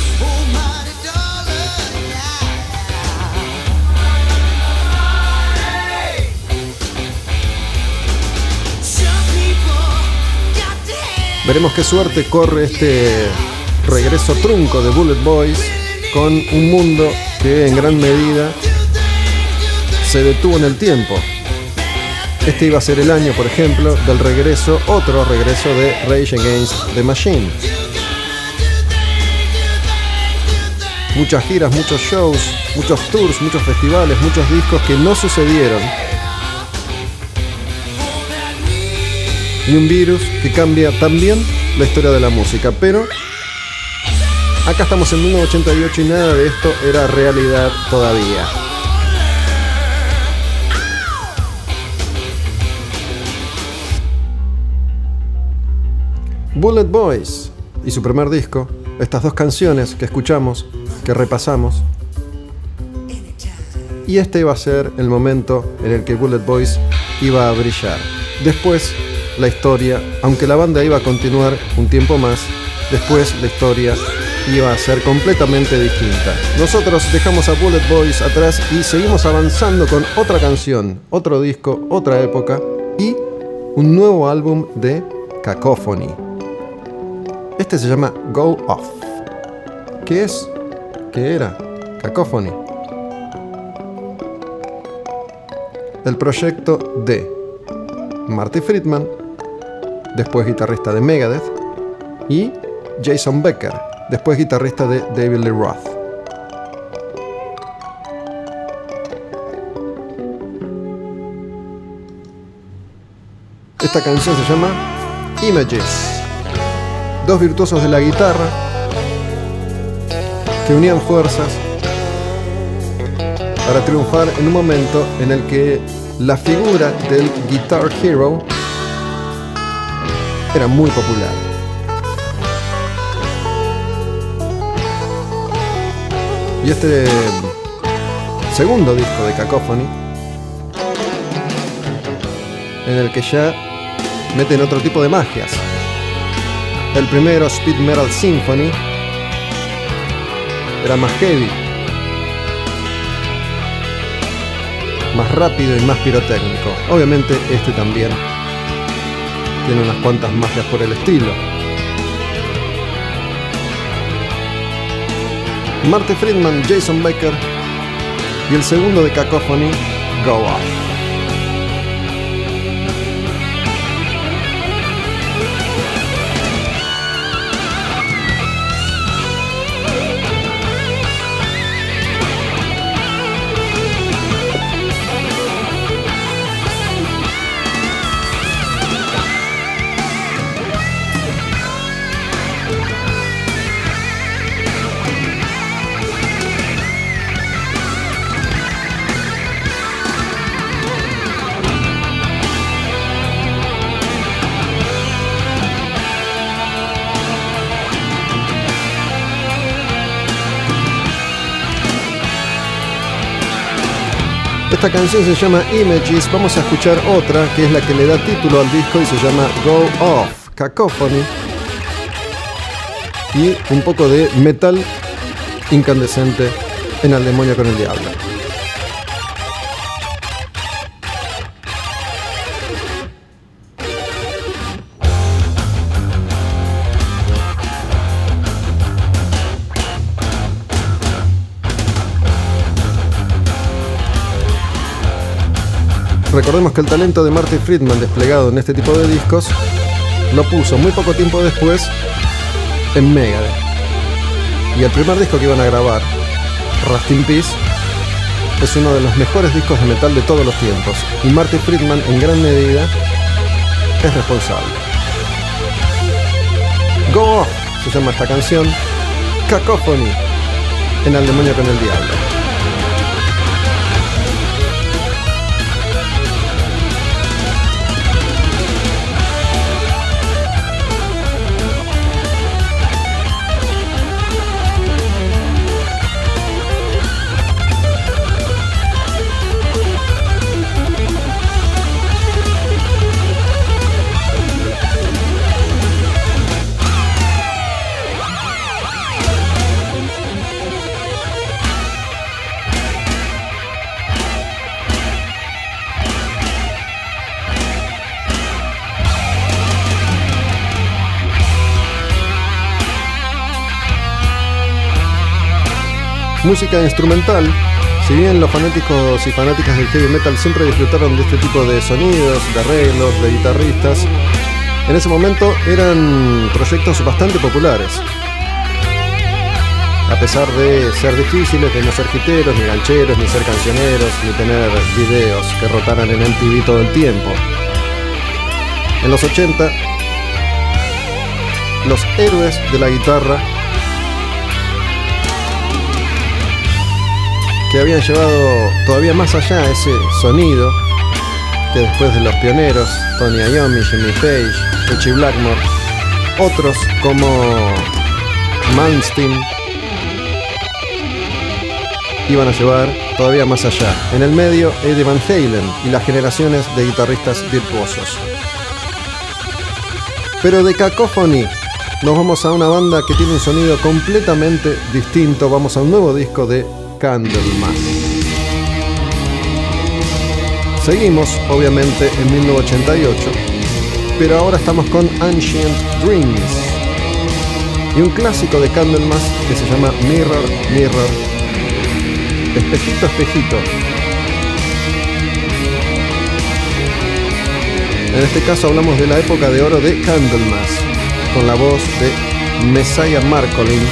Veremos qué suerte corre este regreso trunco de Bullet Boys con un mundo que en gran medida se detuvo en el tiempo. Este iba a ser el año, por ejemplo, del regreso, otro regreso de Rage Against the Machine. Muchas giras, muchos shows, muchos tours, muchos festivales, muchos discos que no sucedieron. Y un virus que cambia también la historia de la música. Pero acá estamos en 1988 y nada de esto era realidad todavía. Bullet Boys y su primer disco, estas dos canciones que escuchamos, que repasamos, y este iba a ser el momento en el que Bullet Boys iba a brillar. Después, la historia, aunque la banda iba a continuar un tiempo más, después la historia iba a ser completamente distinta. Nosotros dejamos a Bullet Boys atrás y seguimos avanzando con otra canción, otro disco, otra época y un nuevo álbum de Cacophony. Este se llama Go Off. ¿Qué es? ¿Qué era? Cacophony. El proyecto de Marty Friedman, después guitarrista de Megadeth, y Jason Becker, después guitarrista de David Lee Roth. Esta canción se llama Images. Dos virtuosos de la guitarra que unían fuerzas para triunfar en un momento en el que la figura del Guitar Hero era muy popular. Y este segundo disco de Cacophony, en el que ya meten otro tipo de magias. El primero, Speed Metal Symphony, era más heavy, más rápido y más pirotécnico. Obviamente este también tiene unas cuantas magias por el estilo. Marty Friedman, Jason Baker y el segundo de Cacophony, Go Off. Esta canción se llama Images, vamos a escuchar otra que es la que le da título al disco y se llama Go Off, Cacophony. Y un poco de metal incandescente en Al demonio con el diablo. Recordemos que el talento de Marty Friedman desplegado en este tipo de discos lo puso muy poco tiempo después en Megadeth. Y el primer disco que iban a grabar, Rust in Peace, es uno de los mejores discos de metal de todos los tiempos. Y Marty Friedman en gran medida es responsable. Go Off se llama esta canción. Cacophony en Al demonio con el diablo. Música instrumental, si bien los fanáticos y fanáticas del heavy metal siempre disfrutaron de este tipo de sonidos, de arreglos, de guitarristas, en ese momento eran proyectos bastante populares. A pesar de ser difíciles, de no ser giteros, ni gancheros, ni ser cancioneros, ni tener videos que rotaran en MTV todo el tiempo. En los 80, los héroes de la guitarra que habían llevado todavía más allá ese sonido que después de los pioneros, Tony Iommi, Jimmy Page, Richie Blackmore, otros como Malmsteen, iban a llevar todavía más allá. En el medio, Eddie Van Halen y las generaciones de guitarristas virtuosos. Pero de Cacophony nos vamos a una banda que tiene un sonido completamente distinto. Vamos a un nuevo disco de Candlemas. Seguimos, obviamente, en 1988, pero ahora estamos con Ancient Dreams y un clásico de Candlemas que se llama Mirror, Mirror, espejito, espejito. En este caso hablamos de la época de oro de Candlemas, con la voz de Messiah Marcolin,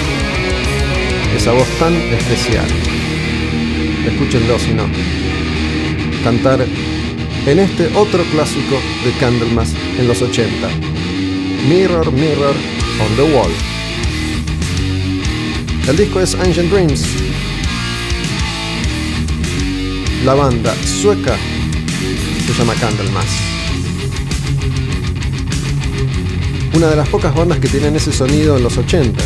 esa voz tan especial. Escúchenlo si no. Cantar en este otro clásico de Candlemas en los 80. Mirror, Mirror on the Wall. El disco es Ancient Dreams. La banda sueca se llama Candlemas. Una de las pocas bandas que tienen ese sonido en los 80.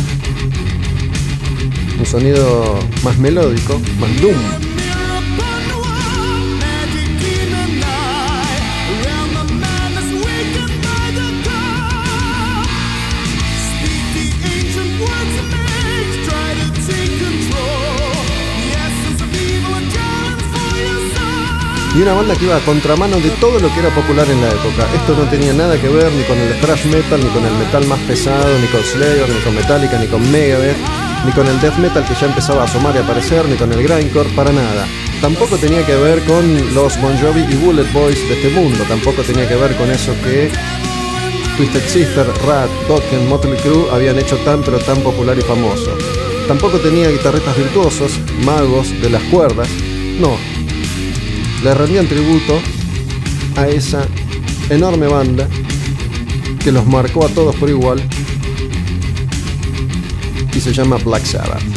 Un sonido más melódico, más doom. Y una banda que iba a contramano de todo lo que era popular en la época. Esto no tenía nada que ver ni con el thrash metal, ni con el metal más pesado, ni con Slayer, ni con Metallica, ni con Megadeth, ni con el death metal que ya empezaba a asomar y aparecer, ni con el grindcore, para nada. Tampoco tenía que ver con los Bon Jovi y Bullet Boys de este mundo, tampoco tenía que ver con eso que Twisted Sister, Rat, Dokken, Motley Crue habían hecho tan pero tan popular y famoso. Tampoco tenía guitarristas virtuosos, magos de las cuerdas. No, le rendían tributo a esa enorme banda que los marcó a todos por igual y se llama Black Sabbath.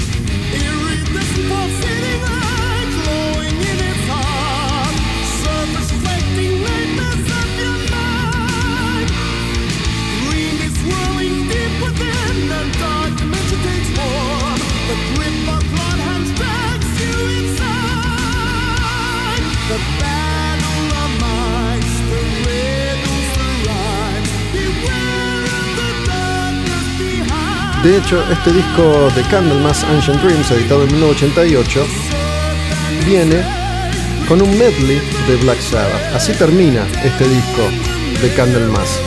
De hecho, este disco de Candlemas Ancient Dreams, editado en 1988, viene con un medley de Black Sabbath. Así termina este disco de Candlemas.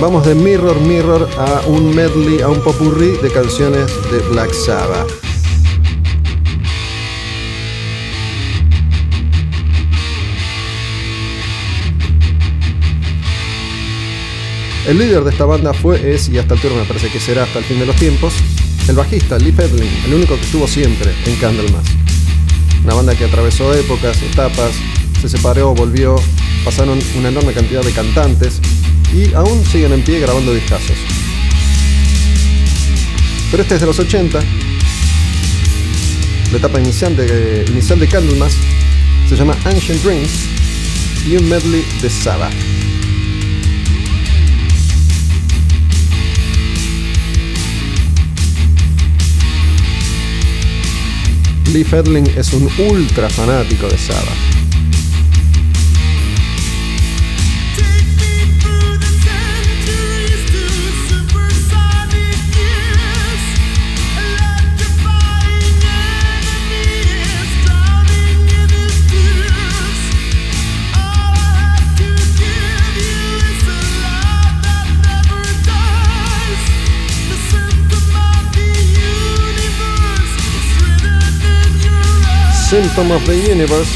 Vamos de Mirror Mirror a un medley, a un popurrí de canciones de Black Sabbath. El líder de esta banda fue, es y hasta el turno me parece que será hasta el fin de los tiempos, el bajista Lee Pedling, el único que estuvo siempre en Candlemas. Una banda que atravesó épocas, etapas, se separó, volvió, pasaron una enorme cantidad de cantantes y aún siguen en pie grabando discazos. Pero este es de los 80, la etapa inicial de, inicial Candlemas se llama Ancient Dreams y un medley de Sabbath. Lee Fedling es un ultra fanático de Sabbath. Symptom of the Universe,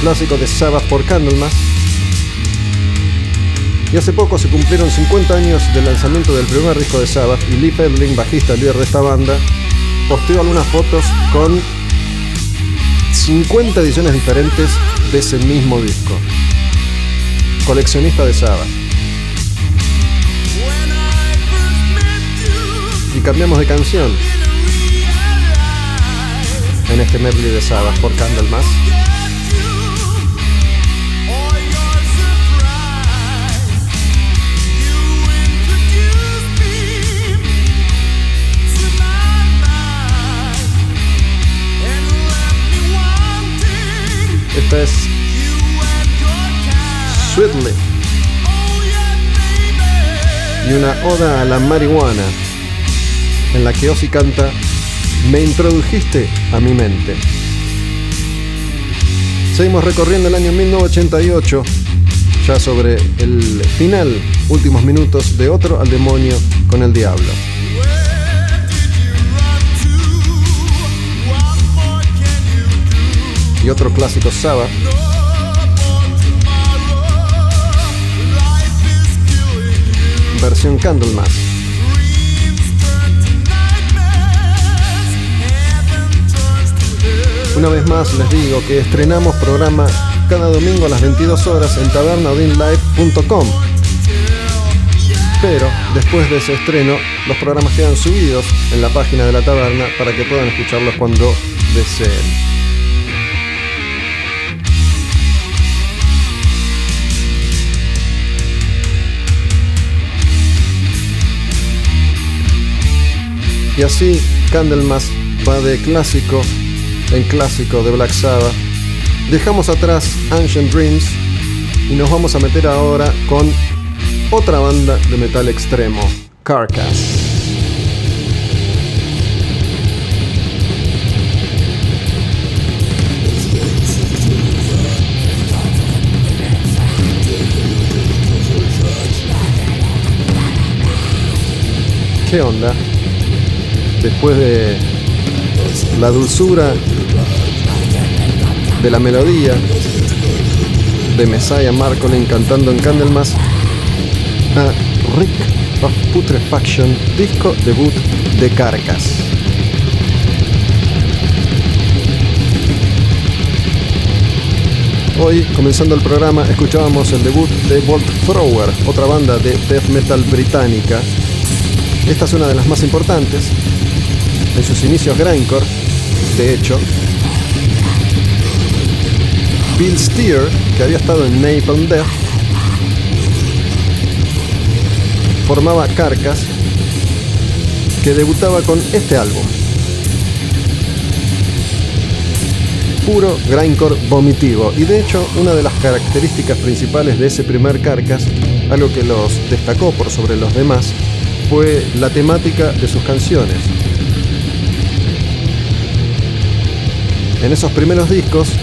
clásico de Sabbath por Candlemas. Y hace poco se cumplieron 50 años del lanzamiento del primer disco de Sabbath y Lee Pedling, bajista líder de esta banda, posteó algunas fotos con 50 ediciones diferentes de ese mismo disco. Coleccionista de Sabbath. Y cambiamos de canción en este medley de Sabbath por Candlemas. Esta es Sweetly y una oda a la marihuana en la que Ozzy canta me introdujiste a mi mente. Seguimos recorriendo el año 1988, ya sobre el final, últimos minutos de Otro al demonio con el diablo. Y otro clásico Sabbath. Versión Candlemas. Una vez más les digo que estrenamos programa cada domingo a las 22 horas en tabernaudinlive.com. Pero después de ese estreno, los programas quedan subidos en la página de la taberna para que puedan escucharlos cuando deseen. Y así Candlemas va de clásico en clásico de Black Sabbath. Dejamos atrás Ancient Dreams y nos vamos a meter ahora con otra banda de metal extremo, Carcass. ¿Qué onda? Después de la dulzura de la melodía de Messiah Marcolin cantando en Candlemas a Rick of Putrefaction, disco debut de Carcass. Hoy, comenzando el programa, escuchábamos el debut de Bolt Thrower, otra banda de death metal británica. Esta es una de las más importantes. En sus inicios grindcore, de hecho, Bill Steer, que había estado en Napalm Death, formaba Carcass, que debutaba con este álbum. Puro grindcore vomitivo. Y de hecho, una de las características principales de ese primer Carcass, algo que los destacó por sobre los demás, fue la temática de sus canciones. En esos primeros discos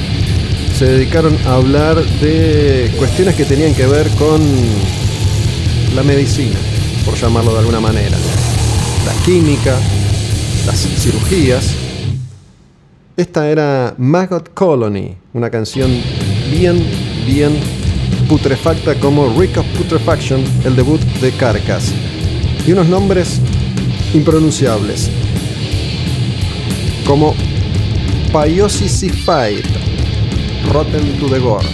se dedicaron a hablar de cuestiones que tenían que ver con la medicina, por llamarlo de alguna manera. La química, las cirugías. Esta era Maggot Colony, una canción bien, bien putrefacta como Rick of Putrefaction, el debut de Carcass. Y unos nombres impronunciables, como Pyosisified, Rotten to the Gore.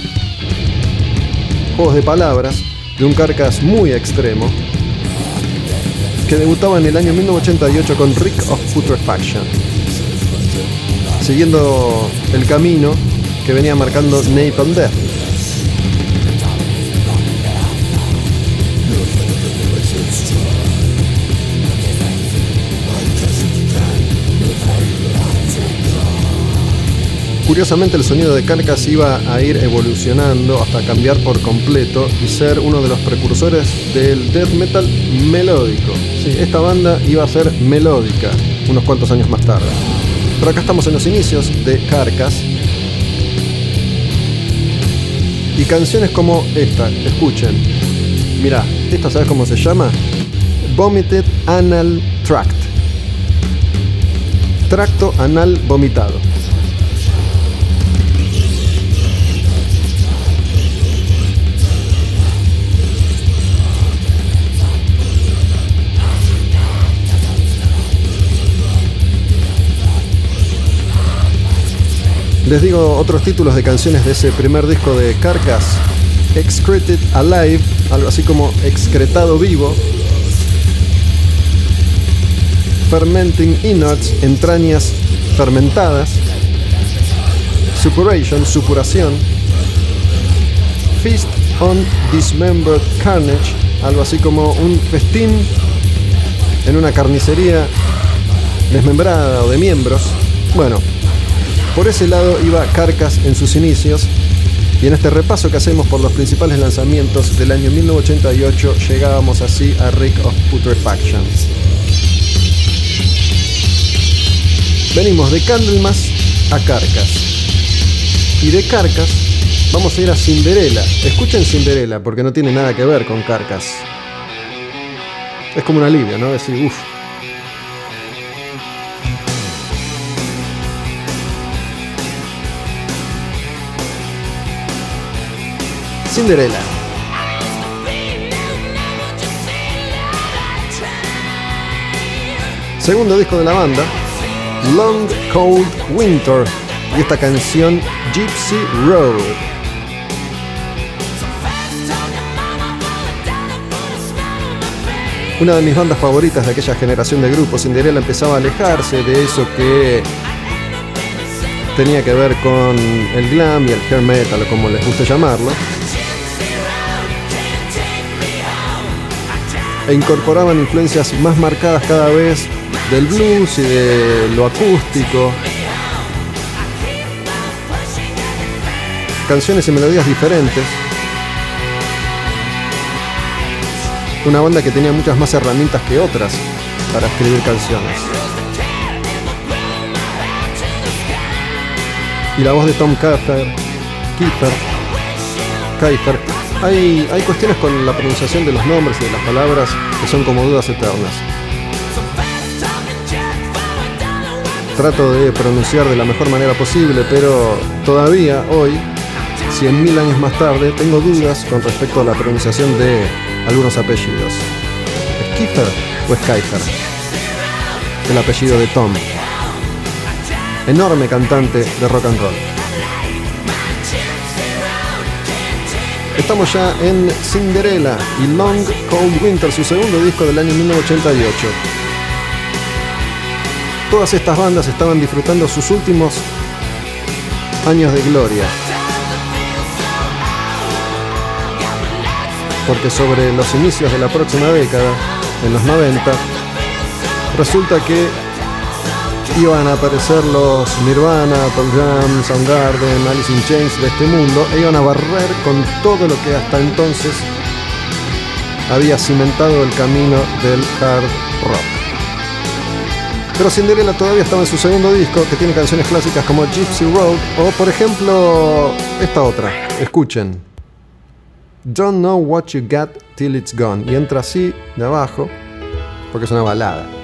Juegos de palabras de un Carcass muy extremo que debutaba en el año 1988 con Rick of Putrefaction, siguiendo el camino que venía marcando Napalm Death. Curiosamente el sonido de Carcass iba a ir evolucionando hasta cambiar por completo y ser uno de los precursores del death metal melódico. Sí, esta banda iba a ser melódica unos cuantos años más tarde. Pero acá estamos en los inicios de Carcass. Y canciones como esta, escuchen. Mirá, ¿esta sabes cómo se llama? Vomited Anal Tract. Tracto anal vomitado. Les digo otros títulos de canciones de ese primer disco de Carcass. Excreted Alive, algo así como excretado vivo. Fermenting Innards, entrañas fermentadas. Suppuration, supuración. Feast on Dismembered Carnage, algo así como un festín en una carnicería desmembrada o de miembros. Bueno, por ese lado iba Carcass en sus inicios Y en este repaso que hacemos por los principales lanzamientos del año 1988, llegábamos así a Rick of Putrefaction. Venimos de Candlemas a Carcas. Y de Carcas vamos a ir a Cinderella. Escuchen Cinderella porque no tiene nada que ver con Carcas. Es como un alivio, ¿no? Decir, uff. Cinderella. Segundo disco de la banda, Long Cold Winter, y esta canción Gypsy Road. Una de mis bandas favoritas de aquella generación de grupos, Cinderella empezaba a alejarse de eso que tenía que ver con el glam y el hair metal, como les guste llamarlo. E incorporaban influencias más marcadas cada vez del blues y de lo acústico. Canciones y melodías diferentes. Una banda que tenía muchas más herramientas que otras para escribir canciones. Y la voz de Tom Kiefer, Kiefer, Kiefer. Hay, cuestiones con la pronunciación de los nombres y de las palabras que son como dudas eternas. Trato de pronunciar de la mejor manera posible, pero todavía hoy, 100.000 años más tarde, tengo dudas con respecto a la pronunciación de algunos apellidos. ¿Es Kiefer o es Kiefer? El apellido de Tom. Enorme cantante de rock and roll. Estamos ya en Cinderella y Long Cold Winter, su segundo disco del año 1988. Todas estas bandas estaban disfrutando sus últimos años de gloria. Porque sobre los inicios de la próxima década, en los 90, resulta que iban a aparecer los Nirvana, Pearl Jam, Soundgarden, Alice in Chains de este mundo e iban a barrer con todo lo que hasta entonces había cimentado el camino del hard rock. Pero Cinderella todavía estaba en su segundo disco, que tiene canciones clásicas como Gypsy Road o, por ejemplo, esta otra. Escuchen. Don't know what you got till it's gone. Y entra así de abajo, porque es una balada.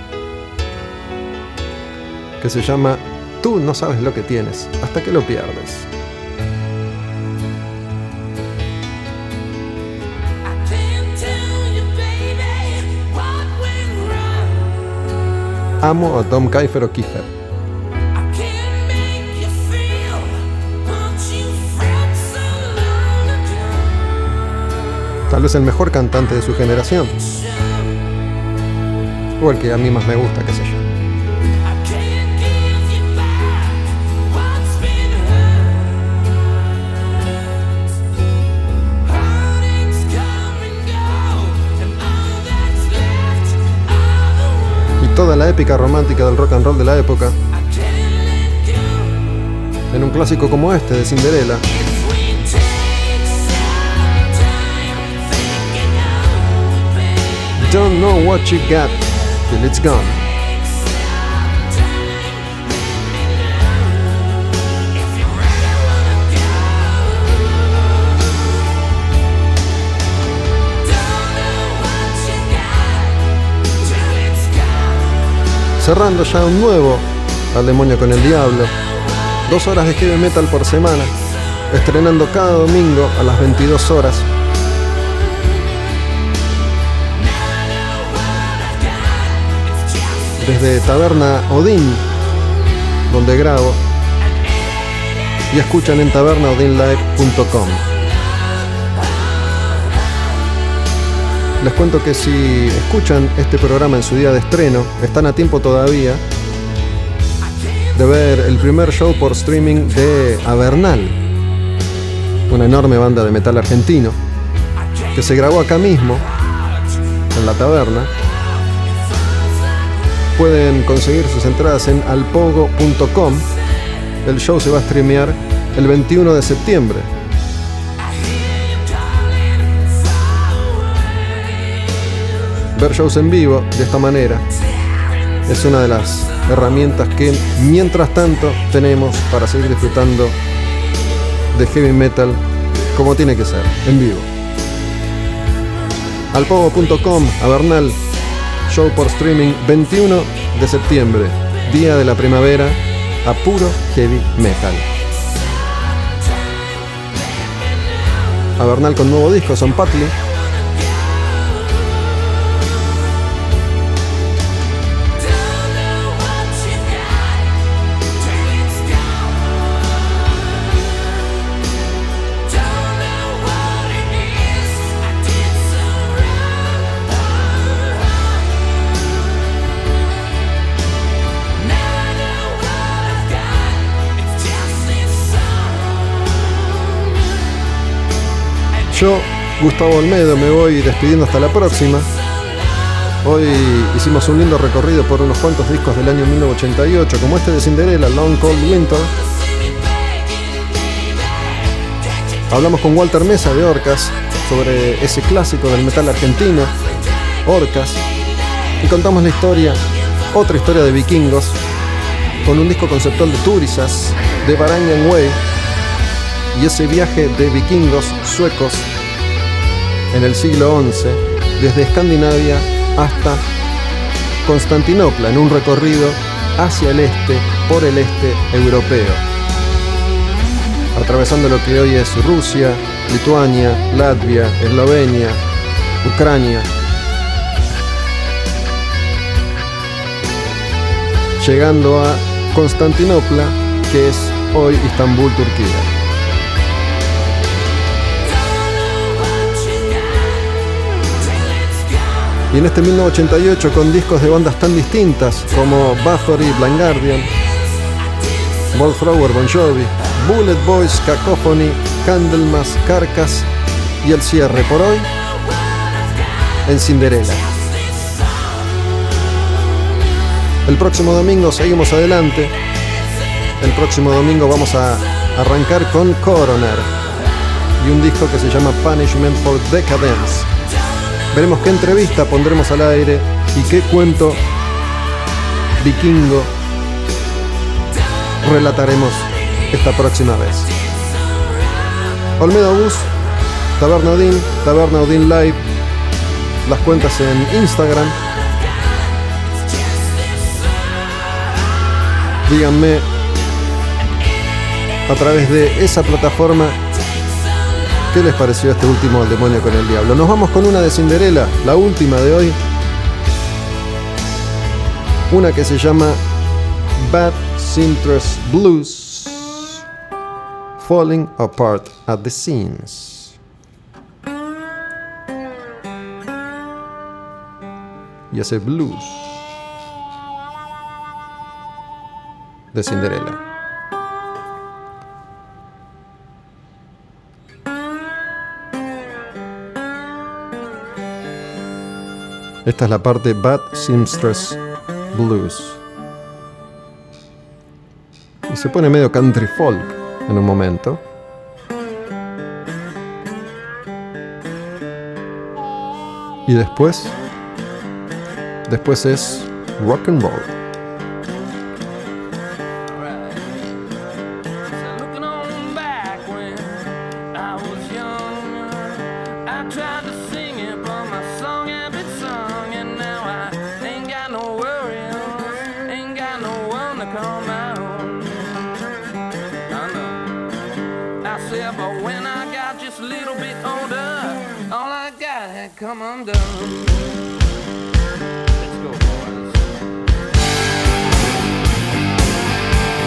Que se llama Tú no sabes lo que tienes hasta que lo pierdes. Amo a Tom Kiefer. Tal vez el mejor cantante de su generación. O el que a mí más me gusta, qué sé yo. Toda la épica romántica del rock and roll de la época. En un clásico como este de Cinderella, Don't know what you got till it's gone. Cerrando ya un nuevo Al demonio con el diablo. Dos horas de heavy metal por semana. Estrenando cada domingo a las 22 horas desde Taberna Odín, donde grabo, y escuchan en tabernaodinlive.com. Les cuento que si escuchan este programa en su día de estreno, están a tiempo todavía de ver el primer show por streaming de Avernal, una enorme banda de metal argentino, que se grabó acá mismo, en la taberna, pueden conseguir sus entradas en alpogo.com. El show se va a streamear el 21 de septiembre. Ver shows en vivo de esta manera. Es una de las herramientas que mientras tanto tenemos para seguir disfrutando de heavy metal como tiene que ser, en vivo. Alpogo.com, Bernal, show por streaming 21 de septiembre, día de la primavera, a puro heavy metal. Bernal con nuevo disco, Son Patli. Gustavo Olmedo, me voy despidiendo hasta la próxima. Hoy hicimos un lindo recorrido por unos cuantos discos del año 1988, como este de Cinderella, Long Cold Winter. Hablamos con Walter Mesa de Orcas sobre ese clásico del metal argentino, Orcas, y contamos la historia, otra historia de vikingos, con un disco conceptual de Turisas, de Varangian Way, y ese viaje de vikingos suecos en el siglo XI, desde Escandinavia hasta Constantinopla, en un recorrido hacia el este, por el este europeo, atravesando lo que hoy es Rusia, Lituania, Latvia, Eslovenia, Ucrania, llegando a Constantinopla, que es hoy Istambul, Turquía. Y en este 1988 con discos de bandas tan distintas como Bathory, Blind Guardian, Bon Jovi, Bullet Boys, Cacophony, Candlemas, Carcass y el cierre por hoy en Cinderella. El próximo domingo seguimos adelante. El próximo domingo vamos a arrancar con Coroner y un disco que se llama Punishment for Decadence. Veremos qué entrevista pondremos al aire y qué cuento vikingo relataremos esta próxima vez. Olmedo Bus, Taberna Odin, Taberna Odin Live, las cuentas en Instagram. Díganme a través de esa plataforma ¿Qué les pareció este último demonio con el diablo? Nos vamos con una de Cinderella, la última de hoy. Una que se llama Bad Cintrus Blues. Falling Apart at the Seams. Y ese blues de Cinderella. Esta es la parte Bad Seamstress Blues. Y se pone medio country folk en un momento. Y después, después es rock and roll.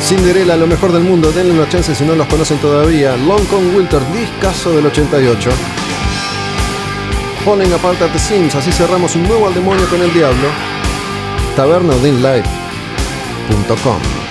Cinderella, lo mejor del mundo, denle una chance si no los conocen todavía. Long Kong Winter, discaso del 88. Falling Apart at the Sims, así cerramos un nuevo al demonio con el diablo. Tabernodinlive.com